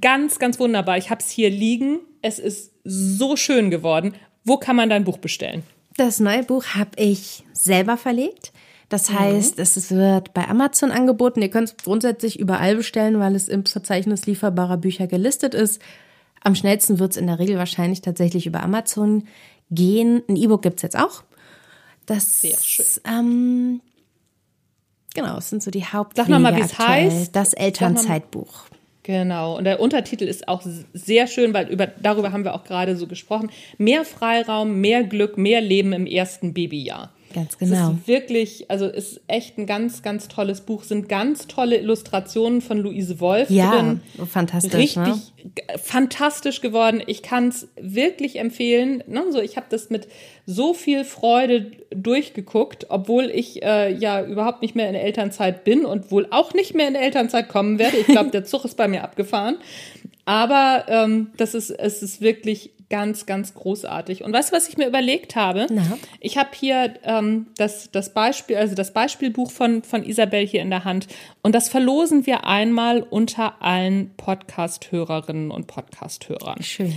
ganz, ganz wunderbar. Ich habe es hier liegen. Es ist so schön geworden. Wo kann man dein Buch bestellen? Das neue Buch habe ich selber verlegt. Das mhm. heißt, mhm. es wird bei Amazon angeboten. Ihr könnt es grundsätzlich überall bestellen, weil es im Verzeichnis lieferbarer Bücher gelistet ist. Am schnellsten wird es in der Regel wahrscheinlich tatsächlich über Amazon gehen. Ein E-Book gibt es jetzt auch. Das, Sehr schön. Ähm, genau, es sind so die Haupt. Sag nochmal, wie es heißt. Das Elternzeitbuch. Genau. Und der Untertitel ist auch sehr schön, weil über, darüber haben wir auch gerade so gesprochen. Mehr Freiraum, mehr Glück, mehr Leben im ersten Babyjahr. Ganz genau. Es ist wirklich, also ist echt ein ganz, ganz tolles Buch. Sind ganz tolle Illustrationen von Luise Wolf ja, drin. fantastisch. Richtig ne? fantastisch geworden. Ich kann es wirklich empfehlen. Ne? So, ich habe das mit so viel Freude durchgeguckt, obwohl ich äh, ja überhaupt nicht mehr in Elternzeit bin und wohl auch nicht mehr in Elternzeit kommen werde. Ich glaube, der Zug ist bei mir abgefahren. Aber ähm, das ist, es ist wirklich ganz, ganz großartig. Und weißt du, was ich mir überlegt habe? Na? Ich habe hier ähm, das, das Beispiel, also das Beispielbuch von, von Isabel hier in der Hand. Und das verlosen wir einmal unter allen Podcast-Hörerinnen und Podcast-Hörern. Schön.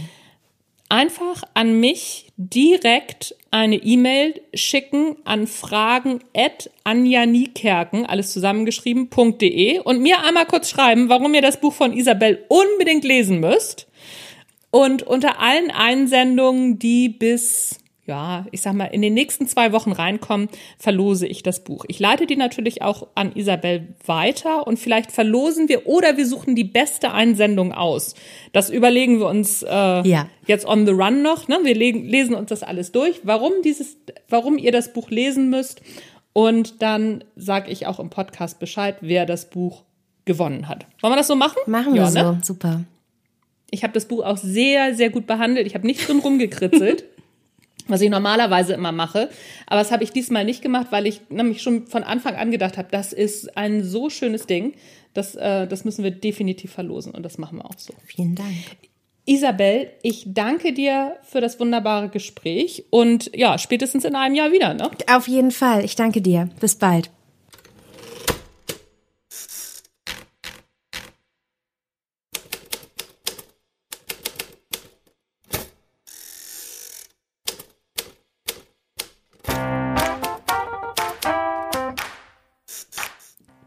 Einfach an mich direkt eine E-Mail schicken an fragen at anjanikerken, alles zusammengeschrieben.de und mir einmal kurz schreiben, warum ihr das Buch von Isabel unbedingt lesen müsst. Und unter allen Einsendungen, die bis ja, ich sag mal, in den nächsten zwei Wochen reinkommen, verlose ich das Buch. Ich leite die natürlich auch an Isabel weiter und vielleicht verlosen wir oder wir suchen die beste Einsendung aus. Das überlegen wir uns äh, ja. jetzt on the run noch. Ne? Wir lesen uns das alles durch, warum dieses, warum ihr das Buch lesen müsst. Und dann sage ich auch im Podcast Bescheid, wer das Buch gewonnen hat. Wollen wir das so machen? Machen wir ja, so, ne? super. Ich habe das Buch auch sehr, sehr gut behandelt. Ich habe nicht drin rumgekritzelt. was ich normalerweise immer mache. Aber das habe ich diesmal nicht gemacht, weil ich nämlich schon von Anfang an gedacht habe, das ist ein so schönes Ding. Das, äh, das müssen wir definitiv verlosen und das machen wir auch so. Vielen Dank. Isabel, ich danke dir für das wunderbare Gespräch und ja, spätestens in einem Jahr wieder, ne? Auf jeden Fall. Ich danke dir. Bis bald.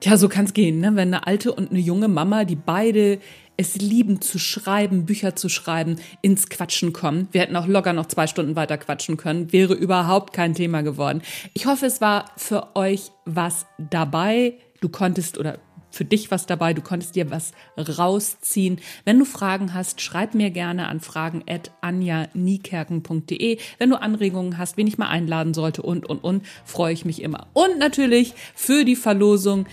Ja, so kann es gehen, ne? wenn eine alte und eine junge Mama, die beide es lieben zu schreiben, Bücher zu schreiben, ins Quatschen kommen. Wir hätten auch locker noch zwei Stunden weiter quatschen können. Wäre überhaupt kein Thema geworden. Ich hoffe, es war für euch was dabei. Du konntest oder für dich was dabei, du konntest dir was rausziehen. Wenn du Fragen hast, schreib mir gerne an fragen@anja-niekerken.de. Wenn du Anregungen hast, wen ich mal einladen sollte und und und, freue ich mich immer. Und natürlich für die Verlosung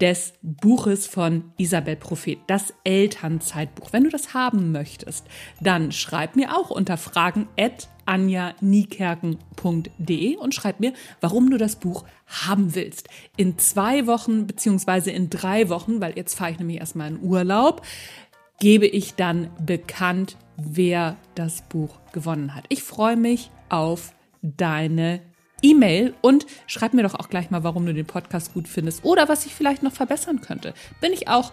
des Buches von Isabel Prophet, das Elternzeitbuch. Wenn du das haben möchtest, dann schreib mir auch unter fragen at anjaniekerken.de und schreib mir, warum du das Buch haben willst. In zwei Wochen beziehungsweise in drei Wochen, weil jetzt fahre ich nämlich erstmal in Urlaub, gebe ich dann bekannt, wer das Buch gewonnen hat. Ich freue mich auf deine E-Mail und schreib mir doch auch gleich mal, warum du den Podcast gut findest oder was ich vielleicht noch verbessern könnte. Bin ich auch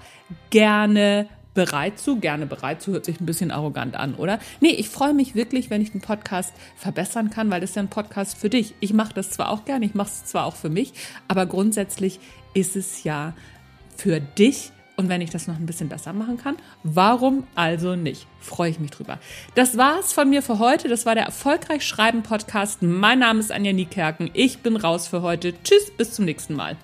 gerne bereit zu, gerne bereit zu, hört sich ein bisschen arrogant an, oder? Nee, ich freue mich wirklich, wenn ich den Podcast verbessern kann, weil das ist ja ein Podcast für dich. Ich mache das zwar auch gerne, ich mache es zwar auch für mich, aber grundsätzlich ist es ja für dich und wenn ich das noch ein bisschen besser machen kann, warum also nicht? Freue ich mich drüber. Das war's von mir für heute. Das war der Erfolgreich Schreiben Podcast. Mein Name ist Anja Niekerken. Ich bin raus für heute. Tschüss, bis zum nächsten Mal.